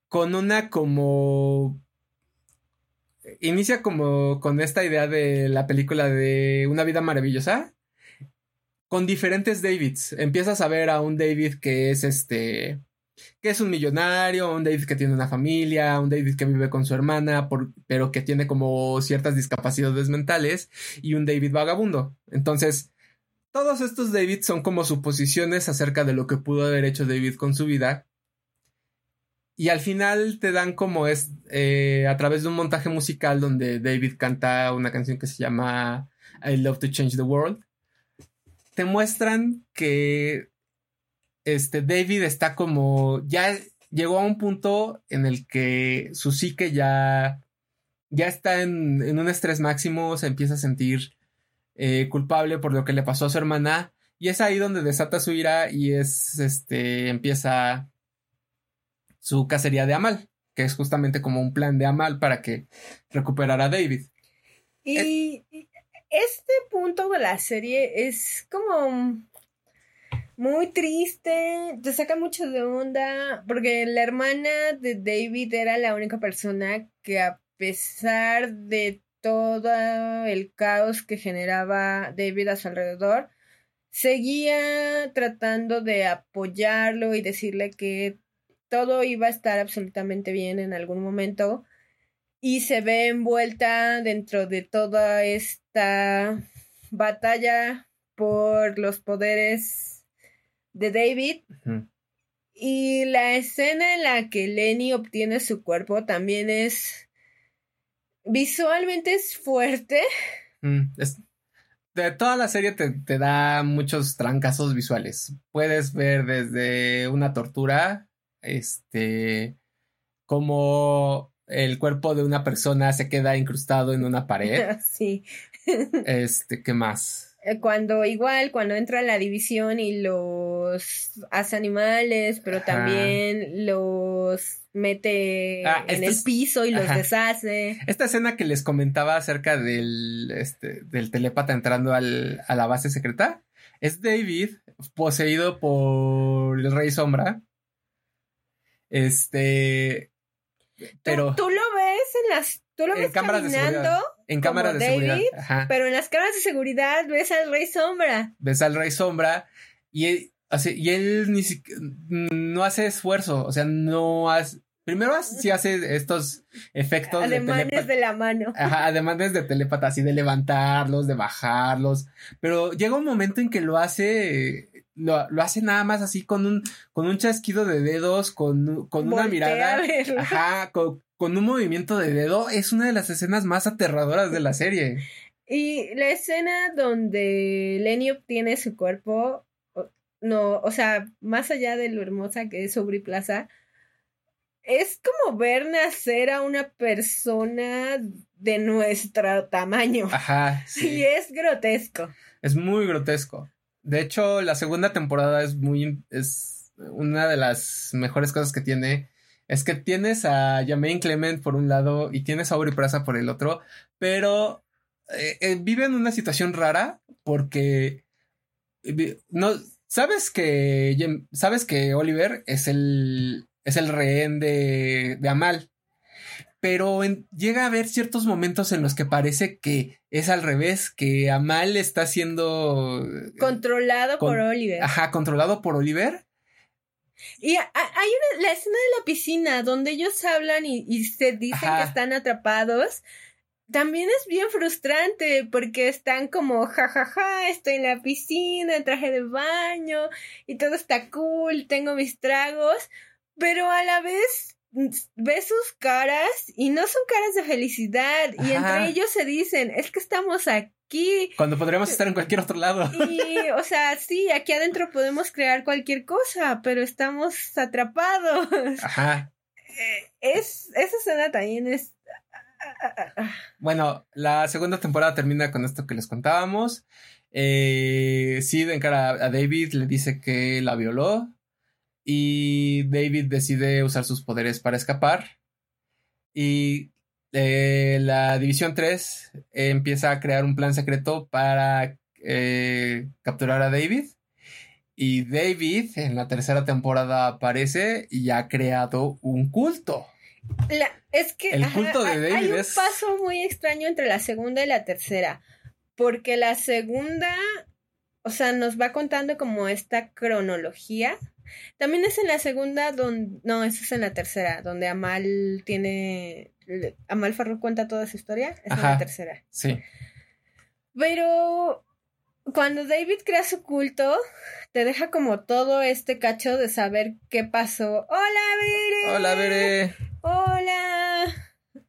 con una como. Inicia como con esta idea de la película de Una vida maravillosa con diferentes Davids. Empiezas a ver a un David que es este, que es un millonario, un David que tiene una familia, un David que vive con su hermana, pero que tiene como ciertas discapacidades mentales, y un David vagabundo. Entonces, todos estos David son como suposiciones acerca de lo que pudo haber hecho David con su vida. Y al final te dan como es eh, a través de un montaje musical donde David canta una canción que se llama I Love to Change the World. Te muestran que este David está como ya llegó a un punto en el que su psique ya ya está en, en un estrés máximo, se empieza a sentir eh, culpable por lo que le pasó a su hermana. Y es ahí donde desata su ira y es este empieza su cacería de Amal, que es justamente como un plan de Amal para que recuperara a David. Y este punto de la serie es como muy triste, te saca mucho de onda, porque la hermana de David era la única persona que a pesar de todo el caos que generaba David a su alrededor, seguía tratando de apoyarlo y decirle que todo iba a estar absolutamente bien en algún momento y se ve envuelta dentro de toda esta batalla por los poderes de David. Y la escena en la que Lenny obtiene su cuerpo también es Visualmente es fuerte. Mm, de toda la serie te, te, da muchos trancazos visuales. Puedes ver desde una tortura, este, como el cuerpo de una persona se queda incrustado en una pared. <laughs> Sí. <laughs> este, ¿qué más? Eh, cuando igual, cuando entra la división y los hace animales, pero también los mete ah, en el piso y los deshace. Esta escena que les comentaba acerca del, este, del telepata entrando al, a la base secreta es David poseído por el Rey Sombra. Este. Pero. ¿Tú, lo ves en las. Tú lo ves caminando en cámaras de seguridad. Pero en las cámaras de seguridad ves al Rey Sombra. Ves al Rey Sombra y él, y él ni no hace esfuerzo, o sea, no hace... Primero sí hace estos efectos Ademanes de, la mano. Ajá, ademanes de telepata, así de levantarlos, de bajarlos. Pero llega un momento en que lo hace lo, lo, hace nada más así con un, con un chasquido de dedos, con, con una mirada. Ajá, con, con un movimiento de dedo es una de las escenas más aterradoras de la serie. Y la escena donde Lenny obtiene su cuerpo, no, o sea, más allá de lo hermosa que es Aubrey Plaza, es como ver nacer a una persona de nuestro tamaño. Ajá. <laughs> Sí. Y es grotesco. Es muy grotesco. De hecho, la segunda temporada es muy. es una de las mejores cosas que tiene es que tienes a Jermaine Clement por un lado y tienes a Aubrey Plaza por el otro, pero eh, eh, vive en una situación rara porque no sabes que sabes que Oliver es el es el rehén de, de Amal, pero llega a haber ciertos momentos en los que parece que es al revés, que Amal está siendo eh, controlado por Oliver. Ajá, controlado por Oliver y hay una, la escena de la piscina donde ellos hablan y, se dicen que están atrapados. También es bien frustrante porque están como, jajaja, ja, ja, estoy en la piscina, en traje de baño y todo está cool, tengo mis tragos, pero a la vez ves sus caras y no son caras de felicidad y entre ellos se dicen, es que estamos aquí aquí. Cuando podríamos estar en cualquier otro lado. Y, o sea, sí, aquí adentro podemos crear cualquier cosa, pero estamos atrapados. Ajá. Eh, es, esa escena también es... Bueno, la segunda temporada termina con esto que les contábamos. Eh, Sid encara a David, le dice que la violó y David decide usar sus poderes para escapar. Y eh, la División 3 empieza a crear un plan secreto para eh, capturar a David. Y David en la tercera temporada aparece y ha creado un culto. es que el culto de David hay un paso muy extraño entre la segunda y la tercera. Porque la segunda, o sea, nos va contando como esta cronología también es en la segunda donde, no, eso es en la tercera, donde Amal tiene, Amal cuenta toda su historia, es la tercera. Sí. Pero cuando David crea su culto, te deja como todo este cacho de saber qué pasó. Hola, Bere. Hola, Bere. Hola.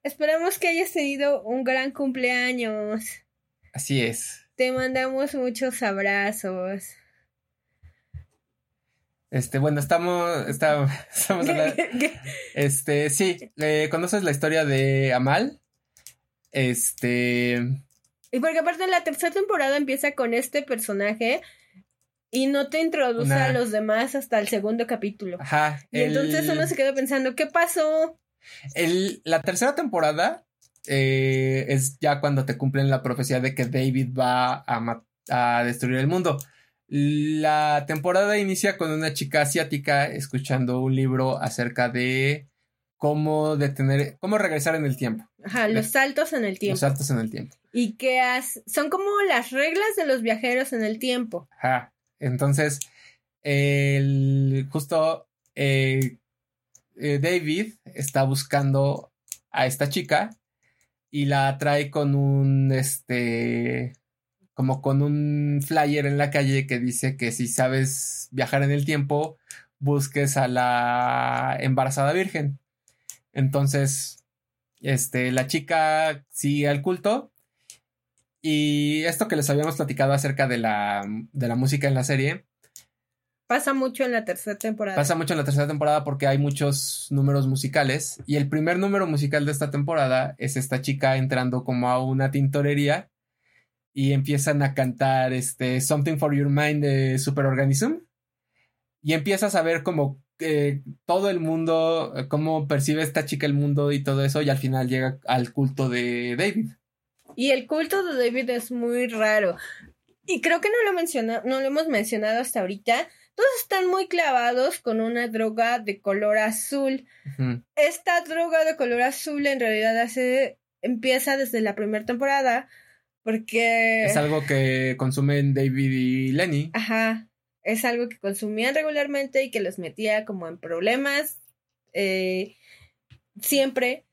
Esperamos que hayas tenido un gran cumpleaños. Así es. Te mandamos muchos abrazos. Este, bueno, estamos, estamos, <laughs> estamos hablando, este, sí, ¿conoces la historia de Amal? Este, y porque aparte la tercera temporada empieza con este personaje y no te introduce a los demás hasta el segundo capítulo. Ajá. Y entonces uno se queda pensando, ¿qué pasó? El, la tercera temporada eh, es ya cuando te cumplen la profecía de que David va a, a destruir el mundo. La temporada inicia con una chica asiática escuchando un libro acerca de cómo detener, cómo regresar en el tiempo. Ajá, los saltos en el tiempo. Los saltos en el tiempo. Y que son como las reglas de los viajeros en el tiempo. Ajá. Entonces, el, justo eh, eh, David está buscando a esta chica y la trae con un, este, como con un flyer en la calle que dice que si sabes viajar en el tiempo, busques a la embarazada virgen. Entonces, este, la chica sigue al culto. Y esto que les habíamos platicado acerca de la, de la música en la serie. Pasa mucho en la tercera temporada. Pasa mucho en la tercera temporada porque hay muchos números musicales. Y el primer número musical de esta temporada es esta chica entrando como a una tintorería y empiezan a cantar este Something for Your Mind de Superorganism. Y empiezas a ver como todo el mundo, eh, cómo percibe esta chica el mundo y todo eso, y al final llega al culto de David. Y el culto de David es muy raro. Y creo que no lo, menciona, no lo hemos mencionado hasta ahorita. Todos están muy clavados con una droga de color azul. Esta droga de color azul en realidad hace, empieza desde la primera temporada porque... Es algo que consumen David y Lenny. Ajá es algo que consumían regularmente y que los metía como en problemas eh, siempre.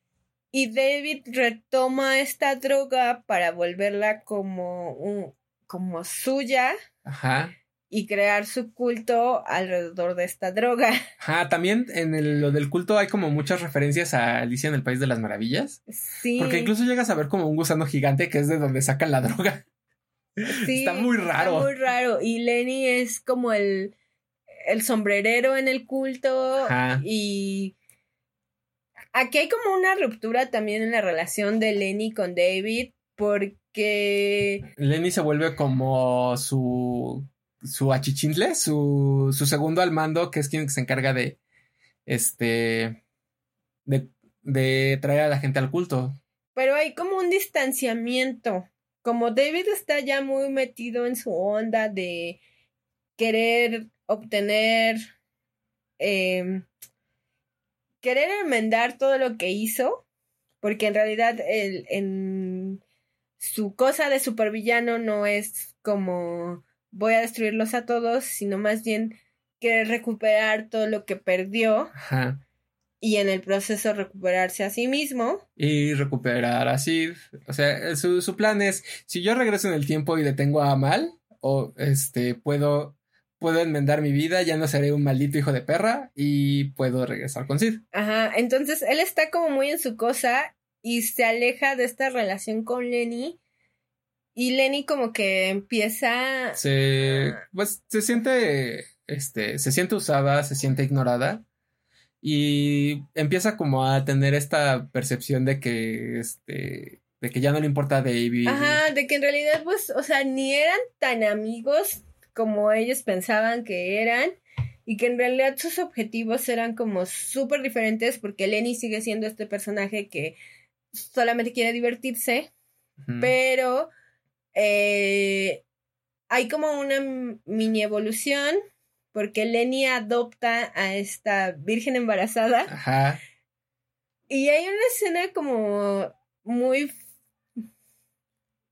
Y David retoma esta droga para volverla como, un, como suya. Ajá. Y crear su culto alrededor de esta droga. Ajá, <laughs> también en lo del culto hay como muchas referencias a Alicia en el País de las Maravillas. Sí. Porque incluso llegas a ver como un gusano gigante que es de donde sacan la droga. <laughs> está muy raro. Está muy raro. Y Lenny es como el, el sombrerero en el culto. Y aquí hay como una ruptura también en la relación de Lenny con David. Porque. Lenny se vuelve como su. Su achichintle, su, su segundo al mando, que es quien se encarga de. Este. de, de traer a la gente al culto. Pero hay como un distanciamiento como David está ya muy metido en su onda de querer obtener, em, querer enmendar todo lo que hizo, porque en realidad el, en su cosa de supervillano no es como voy a destruirlos a todos, sino más bien querer recuperar todo lo que perdió. Ajá y en el proceso recuperarse a sí mismo. Y recuperar a Sid. O sea, su, su, plan es, si yo regreso en el tiempo y detengo a Mal, o este, puedo, puedo enmendar mi vida, ya no seré un maldito hijo de perra y puedo regresar con Sid. Ajá, entonces él está como muy en su cosa y se aleja de esta relación con Lenny. Y Lenny como que empieza... Se, pues se siente, este, se siente usada, se siente ignorada y empieza como a tener esta percepción de que este de que ya no le importa a David. Ajá, de que en realidad pues, o sea, ni eran tan amigos como ellos pensaban que eran y que en realidad sus objetivos eran como súper diferentes porque Lenny sigue siendo este personaje que solamente quiere divertirse, pero eh, hay como una mini evolución porque Lenny adopta a esta virgen embarazada. Ajá. Y hay una escena como muy...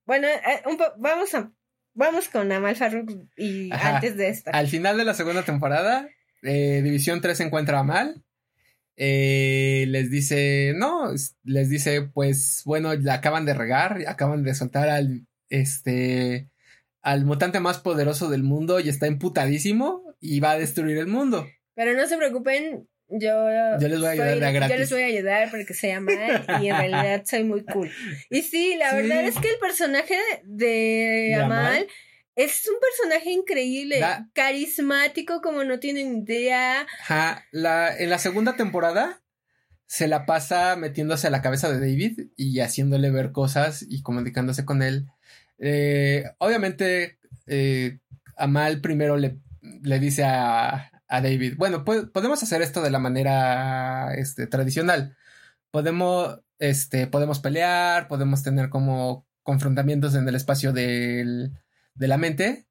Bueno, eh, vamos a... Vamos con Amal Farouk y antes de esta. Al final de la segunda temporada, eh, División 3 encuentra a Amal. Eh, les dice, no, les dice, pues bueno, la acaban de regar, acaban de soltar al, este, al mutante más poderoso del mundo y está emputadísimo y va a destruir el mundo. Pero no se preocupen, yo, yo les voy a ayudar de gratis. Yo les voy a ayudar porque se llama y en realidad soy muy cool. Y sí, la verdad es que el personaje de, Amal, es un personaje increíble, carismático como no tienen idea. Ajá, la, en la segunda temporada se la pasa metiéndose a la cabeza de David y haciéndole ver cosas y comunicándose con él. Eh, obviamente, eh, Amal primero le, le dice a, a David, bueno, podemos hacer esto de la manera este, tradicional. Podemos, este, podemos pelear, podemos tener como confrontamientos en el espacio de la mente,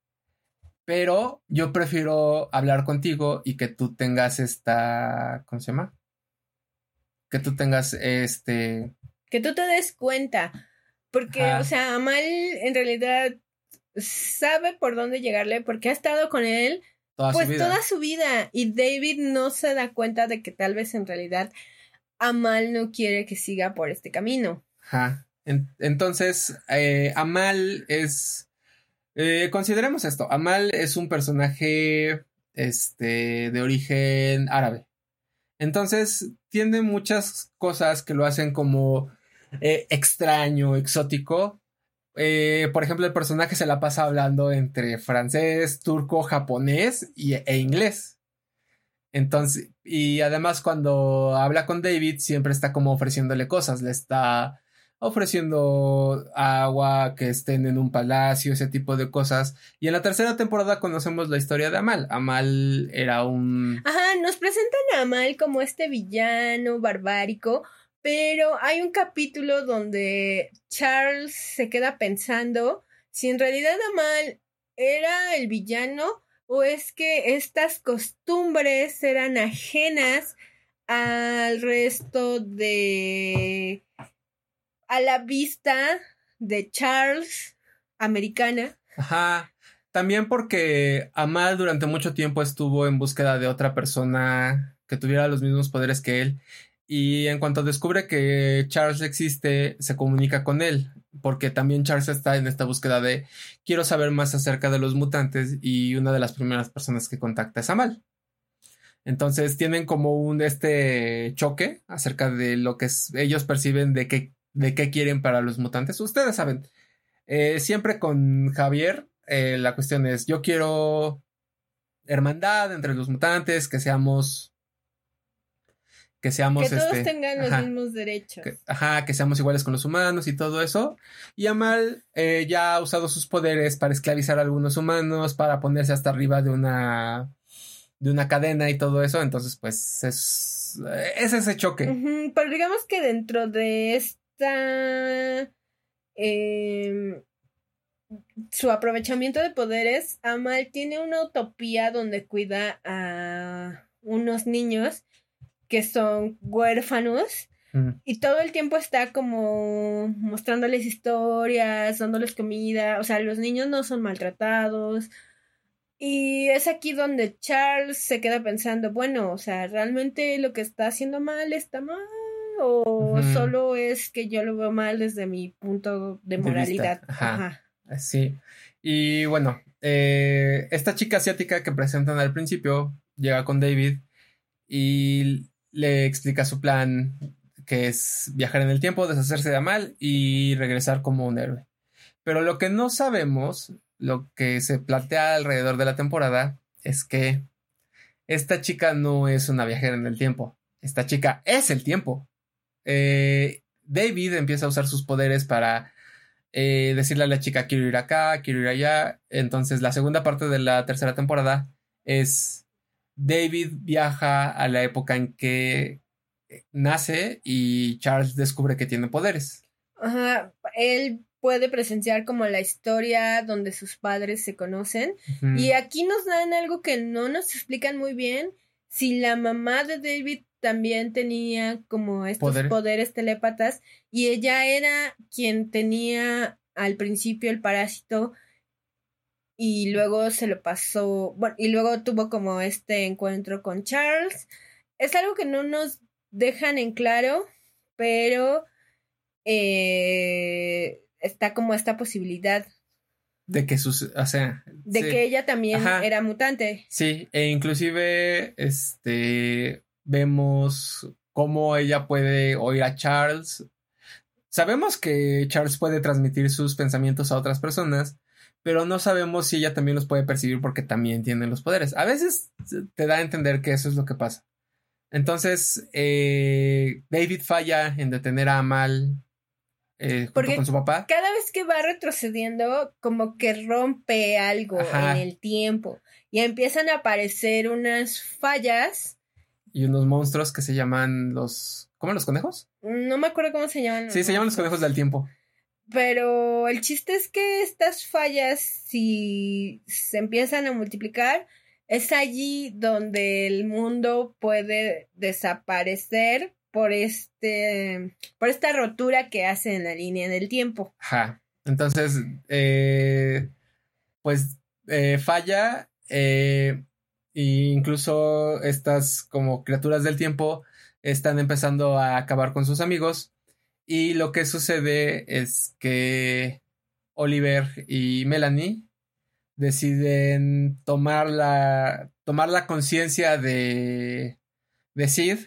pero yo prefiero hablar contigo y que tú tengas esta, ¿cómo se llama? Que tú tengas este... Que tú te des cuenta, porque, o sea, Amal en realidad sabe por dónde llegarle porque ha estado con él pues toda su vida. Y David no se da cuenta de que tal vez en realidad Amal no quiere que siga por este camino. Ajá. entonces, eh, Amal es. Eh, consideremos esto. Amal es un personaje este, de origen árabe. Entonces, tiene muchas cosas que lo hacen como eh, extraño, exótico, eh, por ejemplo, el personaje se la pasa hablando entre francés, turco, japonés y, e inglés. Entonces, y además cuando habla con David, siempre está como ofreciéndole cosas, le está ofreciendo agua, que estén en un palacio, ese tipo de cosas. Y en la tercera temporada conocemos la historia de Amal. Amal era un... Ajá, nos presentan a Amal como este villano barbárico, pero hay un capítulo donde Charles se queda pensando si en realidad Amal era el villano o es que estas costumbres eran ajenas al resto de... a la vista de Charles americana. Ajá. También porque Amal durante mucho tiempo estuvo en búsqueda de otra persona que tuviera los mismos poderes que él y en cuanto descubre que Charles existe, se comunica con él, porque también Charles está en esta búsqueda de quiero saber más acerca de los mutantes y una de las primeras personas que contacta es Amal. Entonces tienen como un este choque acerca de lo que ellos perciben de qué, de qué quieren para los mutantes. Ustedes saben, eh, siempre con Javier, eh, la cuestión es yo quiero hermandad entre los mutantes, que seamos que seamos... Que todos este, tengan los mismos derechos. ajá, que seamos iguales con los humanos y todo eso. Y Amal eh, ya ha usado sus poderes para esclavizar a algunos humanos, para ponerse hasta arriba de una de una cadena y todo eso, entonces pues es, es ese choque. Pero digamos que dentro de esta... Em, su aprovechamiento de poderes, Amal tiene una utopía donde cuida a unos niños que son huérfanos y todo el tiempo está como mostrándoles historias, dándoles comida, o sea, los niños no son maltratados. Y es aquí donde Charles se queda pensando, bueno, o sea, ¿realmente lo que está haciendo mal está mal? ¿O solo es que yo lo veo mal desde mi punto de moralidad? Ajá. Sí. Y bueno, eh, esta chica asiática que presentan al principio llega con David y le explica su plan, que es viajar en el tiempo, deshacerse de Amal y regresar como un héroe. Pero lo que no sabemos, lo que se plantea alrededor de la temporada, es que esta chica no es una viajera en el tiempo. Esta chica es el tiempo. Eh, David empieza a usar sus poderes para eh, decirle a la chica quiero ir acá, quiero ir allá. Entonces la segunda parte de la tercera temporada es David viaja a la época en que nace y Charles descubre que tiene poderes. Ajá, él puede presenciar como la historia donde sus padres se conocen. Y aquí nos dan algo que no nos explican muy bien si la mamá de David también tenía como estos poderes telépatas y ella era quien tenía al principio el parásito y luego se lo pasó, bueno, y luego tuvo como este encuentro con Charles. Es algo que no nos dejan en claro, pero eh, está como esta posibilidad. de que sus, o sea, De sí. que ella también Ajá. era mutante. Sí, e inclusive este vemos cómo ella puede oír a Charles. Sabemos que Charles puede transmitir sus pensamientos a otras personas, pero no sabemos si ella también los puede percibir porque también tiene los poderes. A veces te da a entender que eso es lo que pasa. Entonces, eh, David falla en detener a Amal eh, junto Porque con su papá. Cada vez que va retrocediendo, como que rompe algo Ajá. en el tiempo. Y empiezan a aparecer unas fallas. Y unos monstruos que se llaman los... ¿Cómo los conejos? No me acuerdo cómo se llaman. Sí, se llaman los conejos del tiempo. Pero el chiste es que estas fallas, si se empiezan a multiplicar, es allí donde el mundo puede desaparecer por este por esta rotura que hace en la línea del tiempo. Ajá. Entonces, eh, pues eh, falla. e incluso estas como criaturas del tiempo están empezando a acabar con sus amigos. Y lo que sucede es que Oliver y Melanie deciden tomar la, tomar la conciencia de, de Sid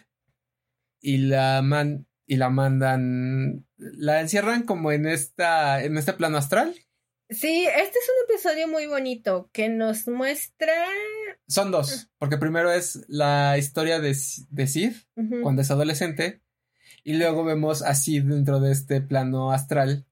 y la, man, y la mandan, la encierran como en, esta, en este plano astral. Sí, este es un episodio muy bonito que nos muestra Son dos, porque primero es la historia de, de Sid cuando es adolescente y luego vemos a Sid dentro de este plano astral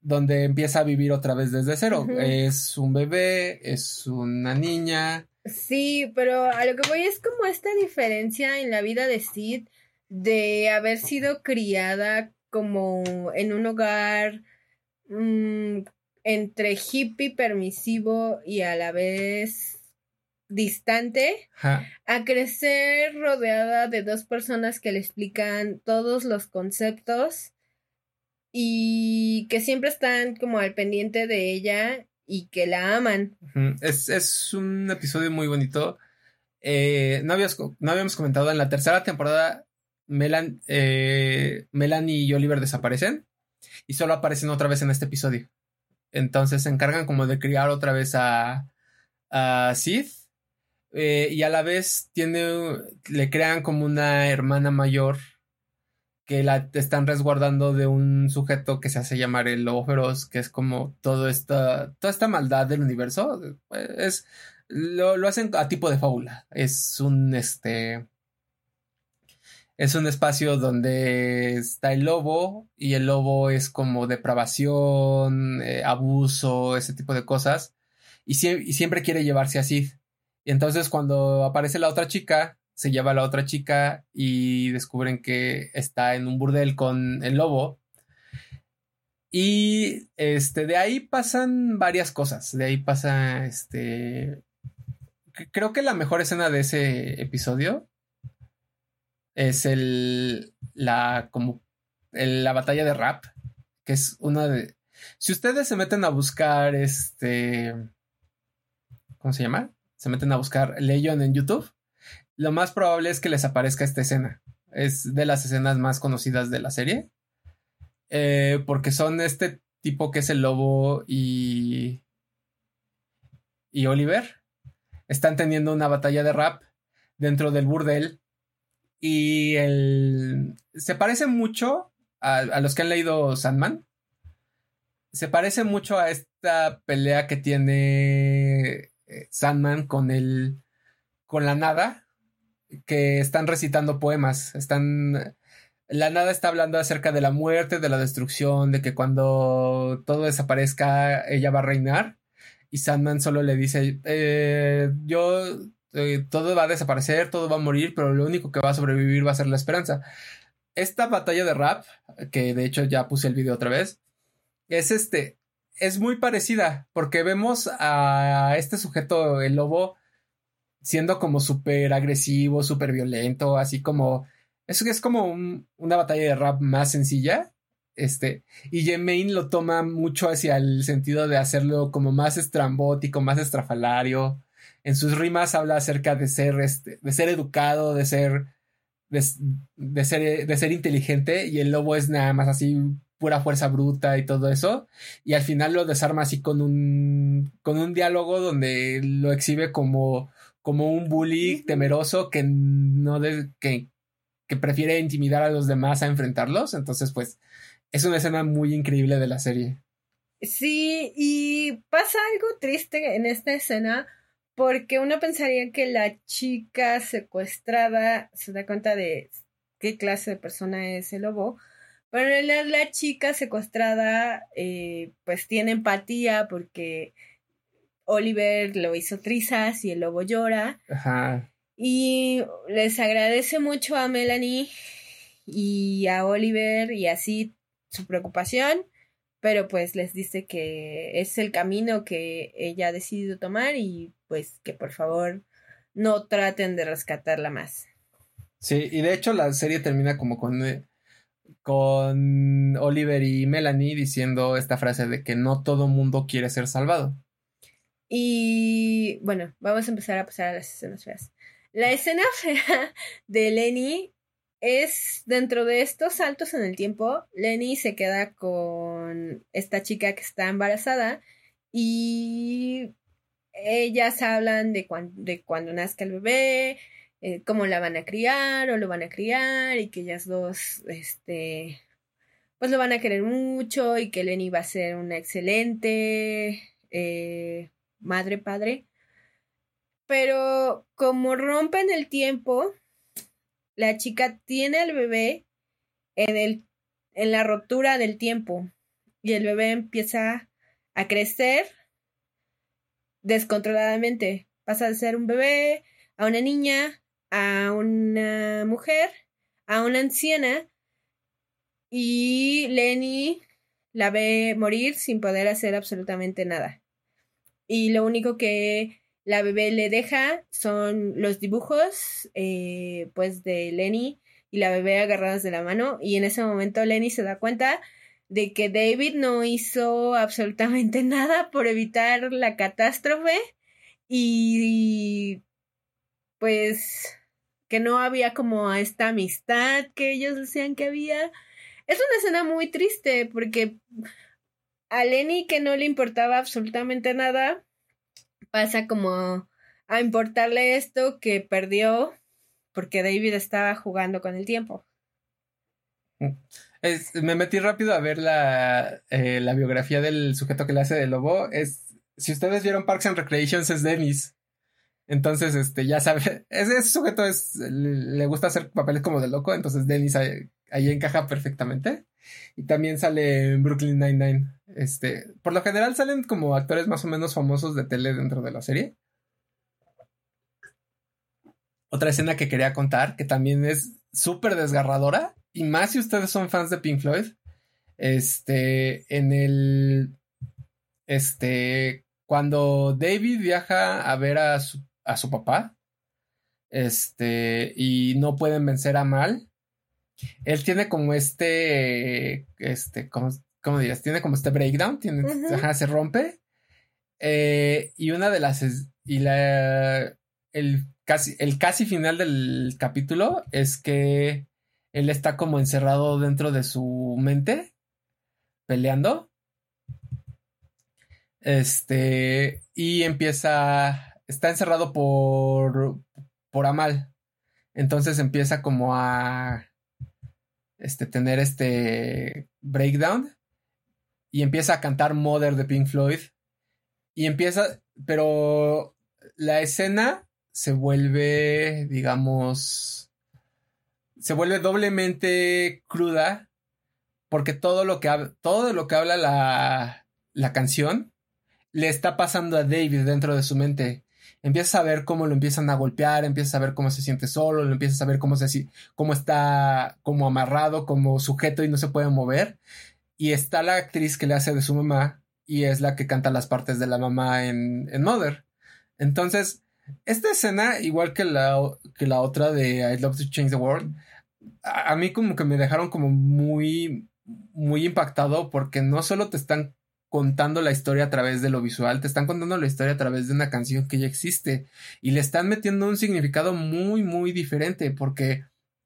donde empieza a vivir otra vez desde cero. Es un bebé, es una niña. Sí, pero a lo que voy es como esta diferencia en la vida de Sid de haber sido criada como en un hogar mm, entre hippie permisivo y a la vez distante, a crecer rodeada de dos personas que le explican todos los conceptos y que siempre están como al pendiente de ella y que la aman. Es, es un episodio muy bonito. Eh, no, habías- no habíamos comentado en la tercera temporada, Melan, eh, Melanie y Oliver desaparecen y solo aparecen otra vez en este episodio. Entonces se encargan como de criar otra vez a, a Sid eh, y a la vez tiene, le crean como una hermana mayor que la están resguardando de un sujeto que se hace llamar el lobo feroz, que es como todo esta, toda esta maldad del universo. Es, lo, lo hacen a tipo de fábula. Es un este. Es un espacio donde está el lobo y el lobo es como depravación, eh, abuso, ese tipo de cosas. Y, y siempre quiere llevarse a Sid. Y entonces cuando aparece la otra chica, se lleva a la otra chica y descubren que está en un burdel con el lobo. Y este, de ahí pasan varias cosas. De ahí pasa este. Creo que la mejor escena de ese episodio es el. la. como. la batalla de rap. Que es una de. Si ustedes se meten a buscar este. ¿Cómo se llama? Se meten a buscar Legion en YouTube. Lo más probable es que les aparezca esta escena. Es de las escenas más conocidas de la serie. Eh, porque son este tipo que es el lobo y. y Oliver. Están teniendo una batalla de rap dentro del burdel. Y el. Se parece mucho a, a los que han leído Sandman. Se parece mucho a esta pelea que tiene eh, Sandman con el. con la nada. Que están recitando poemas. Están la nada está hablando acerca de la muerte, de la destrucción, de que cuando todo desaparezca, ella va a reinar. Y Sandman solo le dice, eh, yo, eh, todo va a desaparecer, todo va a morir, pero lo único que va a sobrevivir va a ser la esperanza. Esta batalla de rap, que de hecho ya puse el video otra vez, es este, es muy parecida, porque vemos a este sujeto, el lobo, siendo como súper agresivo, súper violento, así como eso es como un- una batalla de rap más sencilla. Este, y Jemaine lo toma mucho hacia el sentido de hacerlo como más estrambótico, más estrafalario. En sus rimas habla acerca de ser, este, de ser educado, de ser, de ser, de ser inteligente. Y el lobo es nada más así pura fuerza bruta y todo eso. Y al final lo desarma así con un, con un diálogo donde lo exhibe como, como un bully temeroso que no de, que, que prefiere intimidar a los demás a enfrentarlos. Entonces, pues, es una escena muy increíble de la serie. Sí, y pasa algo triste en esta escena porque uno pensaría que la chica secuestrada se da cuenta de qué clase de persona es el lobo, pero en realidad la chica secuestrada eh, pues tiene empatía porque Oliver lo hizo trizas y el lobo llora. Ajá. Y les agradece mucho a Melanie y a Oliver y así su preocupación pero pues les dice que es el camino que ella ha decidido tomar y pues que por favor no traten de rescatarla más. Sí, y de hecho la serie termina como con, eh, con Oliver y Melanie diciendo esta frase de que no todo mundo quiere ser salvado. Y bueno, vamos a empezar a pasar a las escenas feas. La escena <laughs> fea de Lenny es dentro de estos saltos en el tiempo, Lenny se queda con esta chica que está embarazada y ellas hablan de, de cuando nazca el bebé, eh, cómo la van a criar o lo van a criar y que ellas dos, este, pues lo van a querer mucho y que Lenny va a ser una excelente eh, madre, padre. Pero como rompen el tiempo, la chica tiene al bebé en, el, en la rotura del tiempo y el bebé empieza a crecer descontroladamente. Pasa de ser un bebé a una niña, a una mujer, a una anciana y Lenny la ve morir sin poder hacer absolutamente nada. Y lo único que la bebé le deja son los dibujos, eh, pues, de Lenny y la bebé agarradas de la mano. Y en ese momento Lenny se da cuenta de que David no hizo absolutamente <laughs> nada por evitar la catástrofe y pues que no había como esta amistad que ellos decían que había. Es una escena muy triste porque a Lenny que no le importaba absolutamente nada, pasa como a importarle esto que perdió porque David estaba jugando con el tiempo. me metí rápido a ver la, eh, la, biografía del sujeto que le hace de lobo. Es, si ustedes vieron Parks and Recreations, es Dennis. Entonces, este, ya sabe, <laughs> ese, sujeto es, le, gusta hacer papeles como de loco, entonces Dennis ahí, encaja perfectamente. Y también sale en Brooklyn Nine-Nine. Este, por lo general salen como actores más o menos famosos de tele dentro de la serie. Otra escena que quería contar, que también es súper desgarradora, y más si ustedes son fans de Pink Floyd. Este, en el. Este, cuando David viaja a ver a su, a su papá, este, y no pueden vencer a Mal, él tiene como este, este, ¿cómo, cómo dirías? Tiene como este breakdown, tiene, se rompe. Eh, y una de las, y la, el casi, el casi final del capítulo es que él está como encerrado dentro de su mente, peleando. Este, y empieza, está encerrado por, por Amal. Entonces empieza como a este, tener este breakdown y empieza a cantar Mother de Pink Floyd y empieza, pero la escena se vuelve, digamos, se vuelve doblemente cruda porque todo lo que, todo lo que habla la, la canción le está pasando a David dentro de su mente empiezas a ver cómo lo empiezan a golpear, empiezas a ver cómo se siente solo, lo empiezas a ver cómo, se, cómo está como amarrado, como sujeto y no se puede mover. Y está la actriz que le hace de su mamá y es la que canta las partes de la mamá en, Mother. Entonces, esta escena, igual que la, que la otra de I Love to Change the World, a, a mí como que me dejaron como muy, muy impactado porque no solo te están contando la historia a través de lo visual, te están contando la historia a través de una canción que ya existe y le están metiendo un significado muy, muy diferente porque,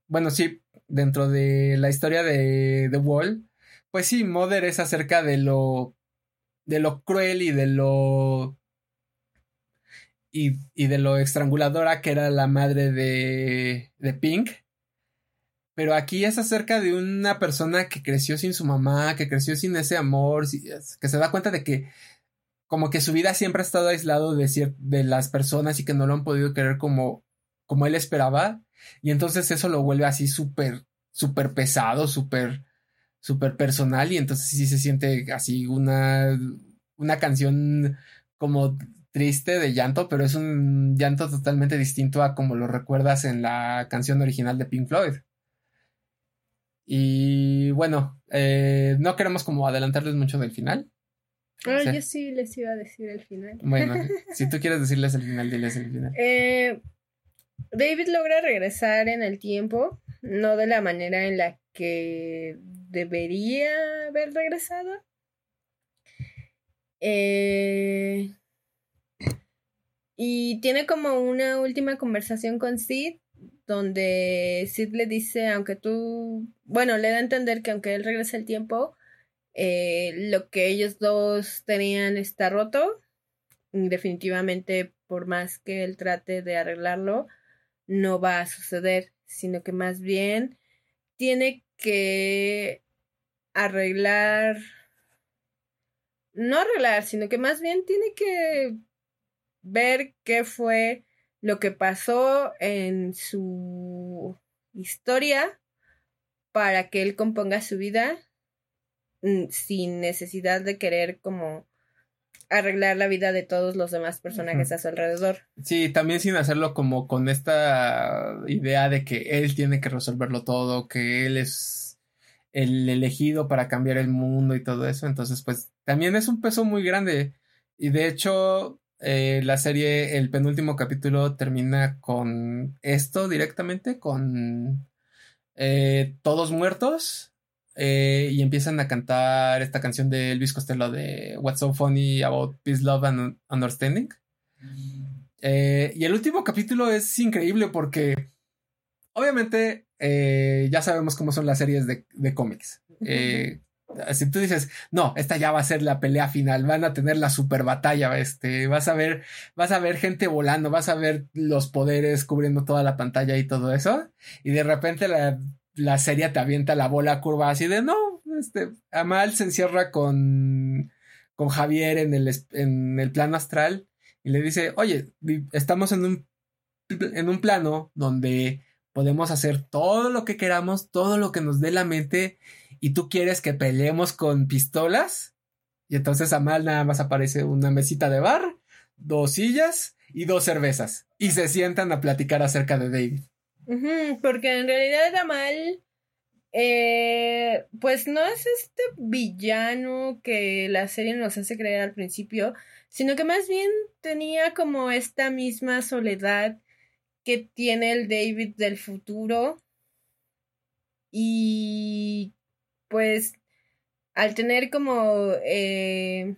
bueno, sí, dentro de la historia de The Wall, pues sí, Mother es acerca de lo, de lo cruel y de lo y, y, de lo estranguladora que era la madre de, de Pink. Pero aquí es acerca de una persona que creció sin su mamá, que creció sin ese amor, que se da cuenta de que como que su vida siempre ha estado aislado de, de las personas y que no lo han podido querer como, como él esperaba. Y entonces eso lo vuelve así súper, súper pesado, súper, súper personal. Y entonces sí se siente así una, una canción como triste de llanto, pero es un llanto totalmente distinto a como lo recuerdas en la canción original de Pink Floyd. Y bueno, eh, no queremos como adelantarles mucho del final. Ah, yo sí les iba a decir el final. Bueno, <laughs> si tú quieres decirles el final, diles el final. Eh, David logra regresar en el tiempo, no de la manera en la que debería haber regresado. Eh, y tiene como una última conversación con Sid, donde Sid le dice, aunque tú, bueno, le da a entender que aunque él regrese el tiempo, eh, lo que ellos dos tenían está roto. Definitivamente, por más que él trate de arreglarlo, no va a suceder, sino que más bien tiene que arreglar, no arreglar, sino que más bien tiene que ver qué fue lo que pasó en su historia para que él componga su vida mm, sin necesidad de querer como arreglar la vida de todos los demás personajes a su alrededor. Sí, también sin hacerlo como con esta idea de que él tiene que resolverlo todo, que él es el elegido para cambiar el mundo y todo eso. Entonces, pues también es un peso muy grande. Y de hecho, eh, la serie, el penúltimo capítulo termina con esto directamente, con eh, todos muertos eh, y empiezan a cantar esta canción de Elvis Costello de What's So Funny About Peace, Love and Understanding. y el último capítulo es increíble porque obviamente ya sabemos cómo son las series de, de cómics si tú dices, no, esta ya va a ser la pelea final, van a tener la super batalla, este, vas a ver, vas a ver gente volando, vas a ver los poderes cubriendo toda la pantalla y todo eso, y de repente la, la serie te avienta la bola curva así de, no, este, Amal se encierra con, con Javier en el, en el plano astral y le dice, oye, estamos en un, en un plano donde podemos hacer todo lo que queramos, todo lo que nos dé la mente y tú quieres que peleemos con pistolas. Y entonces a mal nada más aparece una mesita de bar, dos sillas y dos cervezas. Y se sientan a platicar acerca de David. porque en realidad Amal, eh, pues no es este villano que la serie nos hace creer al principio, sino que más bien tenía como esta misma soledad que tiene el David del futuro y pues al tener como, eh,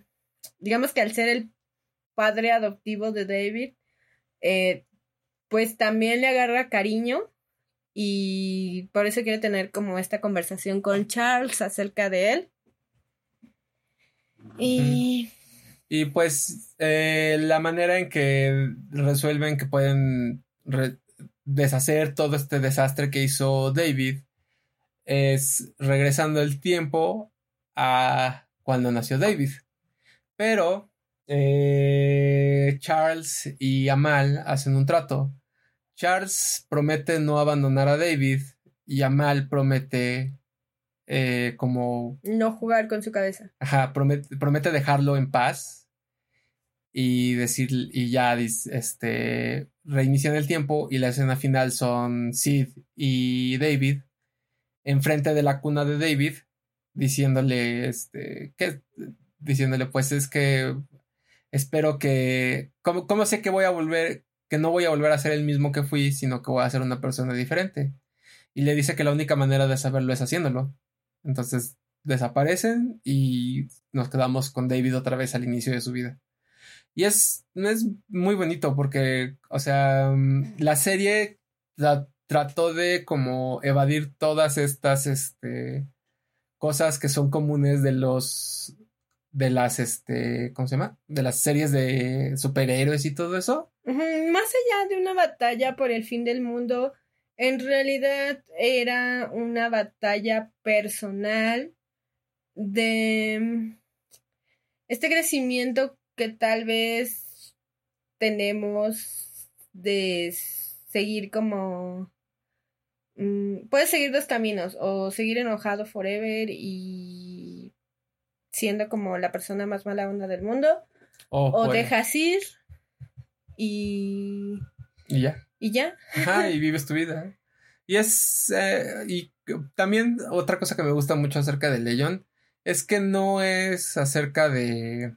digamos que al ser el padre adoptivo de David, eh, pues también le agarra cariño y por eso quiere tener como esta conversación con Charles acerca de él. Y... Y pues eh, la manera en que resuelven que pueden deshacer todo este desastre que hizo David es regresando el tiempo a cuando nació David. Pero eh, Charles y Amal hacen un trato. Charles promete no abandonar a David y Amal promete eh, como... No jugar con su cabeza. Ajá, promete, promete dejarlo en paz y decir, y ya este, reinician el tiempo y la escena final son Sid y David enfrente de la cuna de David, diciéndole, este, que, diciéndole, pues es que espero que, ¿cómo, sé que voy a volver, que no voy a volver a ser el mismo que fui, sino que voy a ser una persona diferente? Y le dice que la única manera de saberlo es haciéndolo. Entonces desaparecen y nos quedamos con David otra vez al inicio de su vida. Y es, es muy bonito porque, o sea, la serie trató de como evadir todas estas, este, cosas que son comunes de los de las este ¿cómo se llama? de las series de superhéroes y todo eso. Más allá de una batalla por el fin del mundo, en realidad era una batalla personal de este crecimiento que tal vez tenemos de seguir como Mm, puedes seguir dos caminos, o seguir enojado forever y siendo como la persona más mala onda del mundo, o, dejas ir y... Y ya. Y ya. Ajá, y <laughs> vives tu vida. Y es... Eh, y también otra cosa que me gusta mucho acerca de Legion es que no es acerca de...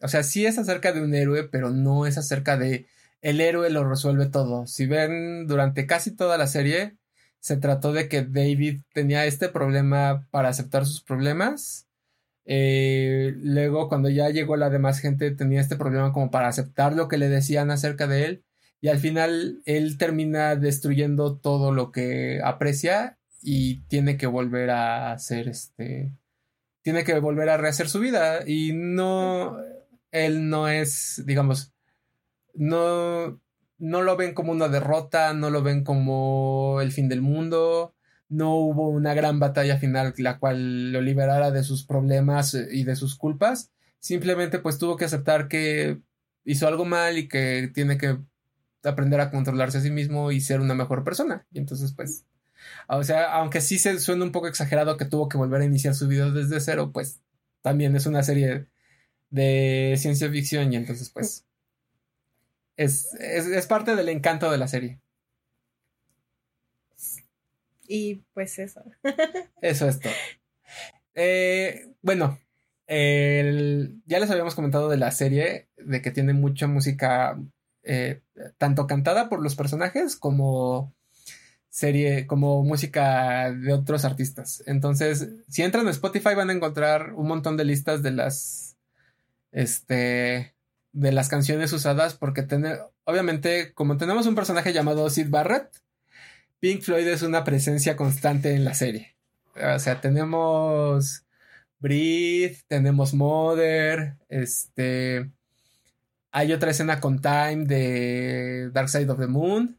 O sea, sí es acerca de un héroe, pero no es acerca de el héroe lo resuelve todo. Si ven durante casi toda la serie, se trató de que David tenía este problema para aceptar sus problemas. Eh, luego, cuando ya llegó la demás gente, tenía este problema como para aceptar lo que le decían acerca de él. Y al final, él termina destruyendo todo lo que aprecia y tiene que volver a hacer este. Tiene que volver a rehacer su vida. Y no. Él no es, digamos. No no lo ven como una derrota, no lo ven como el fin del mundo, no hubo una gran batalla final la cual lo liberara de sus problemas eh, y de sus culpas, simplemente pues tuvo que aceptar que hizo algo mal y que tiene que aprender a controlarse a sí mismo y ser una mejor persona. Y entonces pues, o sea, aunque sí se suena un poco exagerado que tuvo que volver a iniciar su vida desde cero, pues también es una serie de ciencia ficción y entonces pues es, es, parte del encanto de la serie. Y pues eso. <laughs> eso es todo. Eh, bueno, ya les habíamos comentado de la serie, de que tiene mucha música, eh, tanto cantada por los personajes como serie, como música de otros artistas. Entonces, si entran a Spotify van a encontrar un montón de listas de las, este, de las canciones usadas porque tener, obviamente, como tenemos un personaje llamado Sid Barrett, Pink Floyd es una presencia constante en la serie. O sea, tenemos Breathe, tenemos Mother, este, hay otra escena con Time de Dark Side of the Moon.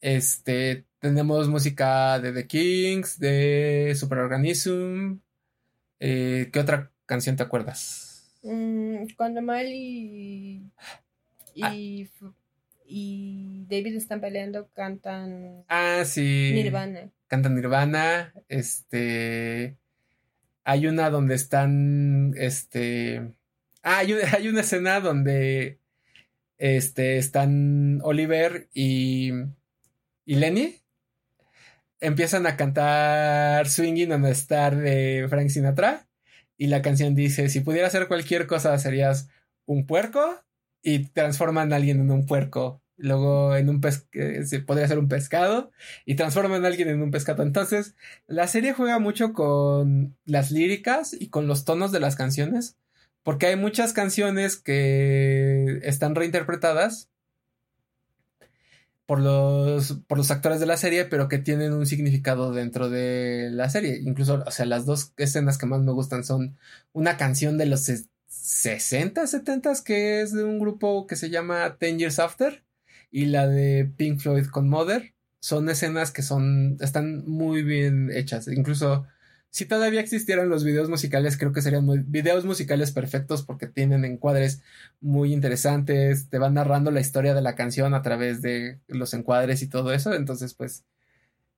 Este, tenemos música de The Kings, de Superorganism. Eh, ¿Qué otra canción te acuerdas? Mm, cuando Miley ah. y, y, David están peleando, cantan. Ah, sí. Nirvana. Cantan Nirvana. Este. Hay una donde están. Este. Ah, hay, <laughs> hay una escena donde. Este. Están Oliver y. Y Lenny empiezan a cantar Swinging on a Star de Frank Sinatra. Y la canción dice, si pudiera hacer cualquier cosa, serías un puerco y transforman a alguien en un puerco. Luego en un eh, podría ser un pescado y transforman a alguien en un pescado. Entonces, la serie juega mucho con las líricas y con los tonos de las canciones. Porque hay muchas canciones que están reinterpretadas por los, por los actores de la serie, pero que tienen un significado dentro de la serie. Incluso, o sea, las dos escenas que más me gustan son una canción de los 60, 70 que es de un grupo que se llama Ten Years After y la de Pink Floyd con Mother. Son escenas que son, están muy bien hechas. Incluso si todavía existieran los videos musicales, creo que serían muy, videos musicales perfectos porque tienen encuadres muy interesantes, te van narrando la historia de la canción a través de los encuadres y todo eso. Entonces, pues,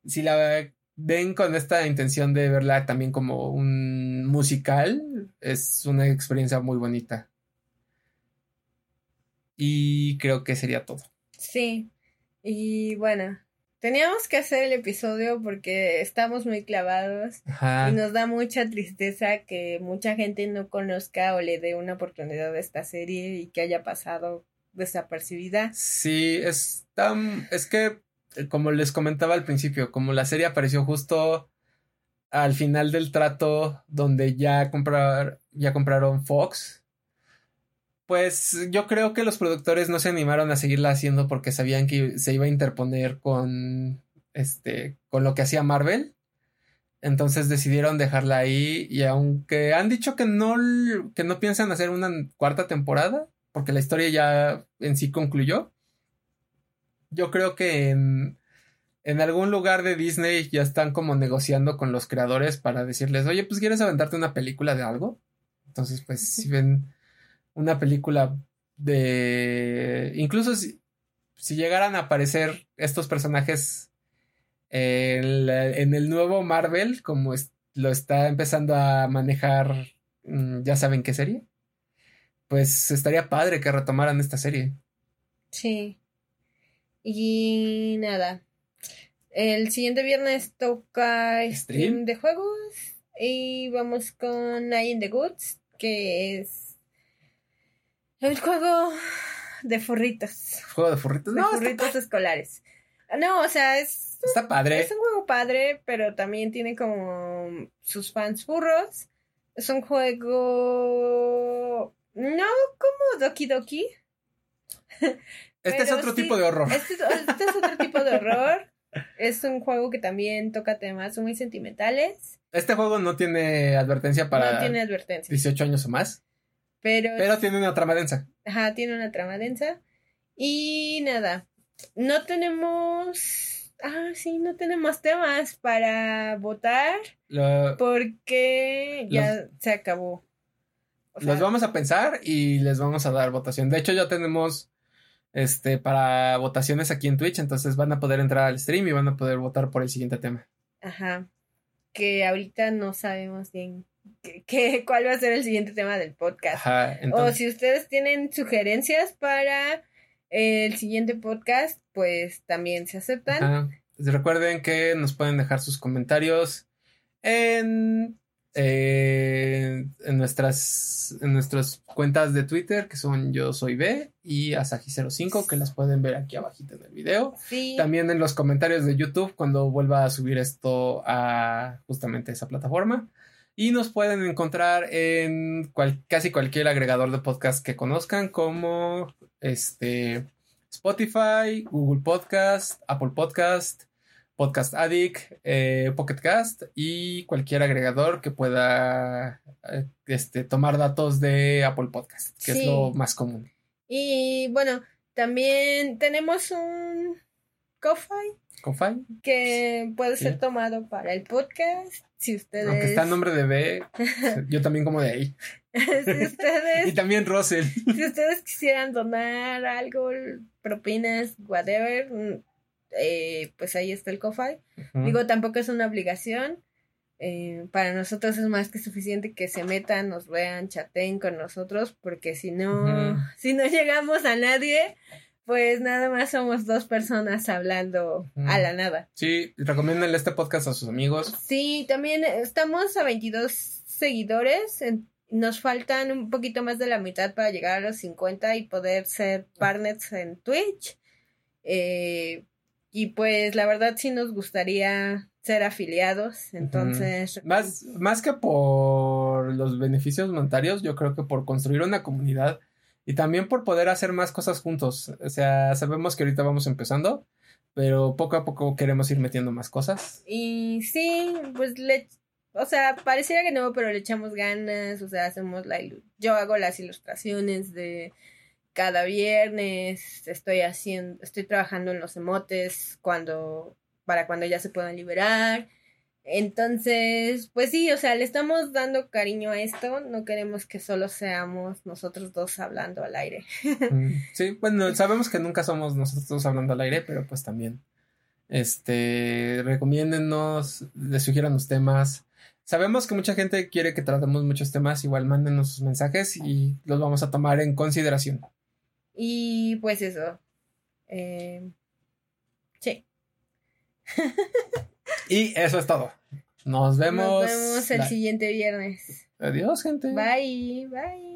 si la ven con esta intención de verla también como un musical, es una experiencia muy bonita. Y creo que sería todo. Sí. Y bueno, Teníamos que hacer el episodio porque estamos muy clavados y nos da mucha tristeza que mucha gente no conozca o le dé una oportunidad a esta serie y que haya pasado desapercibida. Sí, es tan, es que eh, como les comentaba al principio, como la serie apareció justo al final del trato donde ya comprar, ya compraron Fox, pues yo creo que los productores no se animaron a seguirla haciendo porque sabían que se iba a interponer con este con lo que hacía Marvel. Entonces decidieron dejarla ahí y aunque han dicho que no, que no piensan hacer una cuarta temporada, porque la historia ya en sí concluyó, yo creo que en, en algún lugar de Disney ya están como negociando con los creadores para decirles, oye, pues quieres aventarte una película de algo. Entonces, pues si ven una película de... Incluso si, si llegaran a aparecer estos personajes en, el nuevo Marvel, como lo está empezando a manejar, mm, ya saben qué serie, pues estaría padre que retomaran esta serie. Sí. Y nada. El siguiente viernes toca stream, de juegos. Y vamos con Night in the Goods, que es el juego de furritos. ¿Juego de furritos? De furritos escolares. No, o sea, es. Está padre. Es un juego padre, pero también tiene como sus fans furros. Es un juego. No como Doki Doki. Este es otro tipo de horror. Este, este, es otro tipo de horror. Es un juego que también toca temas muy sentimentales. Este juego no tiene advertencia para. No tiene advertencia. 18 años o más. Pero. Pero tiene una trama densa. Ajá, tiene una trama densa. Y nada. No tenemos. Ah, sí, no tenemos temas para votar. porque ya se acabó. los vamos a pensar y les vamos a dar votación. De hecho, ya tenemos este para votaciones aquí en Twitch, entonces van a poder entrar al stream y van a poder votar por el siguiente tema. Ajá. Que ahorita no sabemos bien qué, cuál va a ser el siguiente tema del podcast. Ajá, O si ustedes tienen sugerencias para el siguiente podcast, pues también se aceptan. Recuerden que nos pueden dejar sus comentarios en, eh, en, nuestras, en nuestras cuentas de Twitter, que son Yo Soy B y Asaji05, que las pueden ver aquí abajito en el video. También en los comentarios de YouTube cuando vuelva a subir esto a justamente esa plataforma. Y nos pueden encontrar en casi cualquier agregador de podcast que conozcan, como este Spotify, Google Podcast, Apple Podcast, Podcast Addict, eh, Pocket Cast y cualquier agregador que pueda eh, este, tomar datos de Apple Podcast, que es lo más común. Y bueno, también tenemos un Ko-Fi. Que puede ser tomado para el podcast. Si ustedes. Aunque está el nombre de B, <laughs> yo también como de ahí. <laughs> si ustedes. <laughs> y también Russell. si ustedes quisieran donar algo, propinas, whatever, eh, pues ahí está el Ko-Fi. Digo, tampoco es una obligación. Eh, para nosotros es más que suficiente que se metan, nos vean, chateen con nosotros, porque si no, si no llegamos a nadie, pues nada más somos dos personas hablando a la nada. Sí, recomiéndenle este podcast a sus amigos. Sí, también estamos a 22 seguidores. nos faltan un poquito más de la mitad para llegar a los 50 y poder ser partners en Twitch. Eh, y pues la verdad sí nos gustaría ser afiliados. Entonces. Más, más que por los beneficios monetarios, yo creo que por construir una comunidad y también por poder hacer más cosas juntos. O sea, sabemos que ahorita vamos empezando, pero poco a poco queremos ir metiendo más cosas. Y sí, pues le, o sea, pareciera que no, pero le echamos ganas, o sea, hacemos la, yo hago las ilustraciones de cada viernes, estoy haciendo, estoy trabajando en los emotes cuando, para cuando ya se puedan liberar. Entonces, pues sí, o sea, le estamos dando cariño a esto, no queremos que solo seamos nosotros dos hablando al aire. <laughs> Mm, sí, bueno, sabemos que nunca somos nosotros dos hablando al aire, pero pues también, este, recomiéndennos, les sugieran los temas. Sabemos que mucha gente quiere que tratemos muchos temas, igual mándenos sus mensajes y los vamos a tomar en consideración. Y pues eso. Eh, sí. <laughs> Y eso es todo. Nos vemos. Nos vemos el siguiente viernes. Adiós, gente. Bye, bye.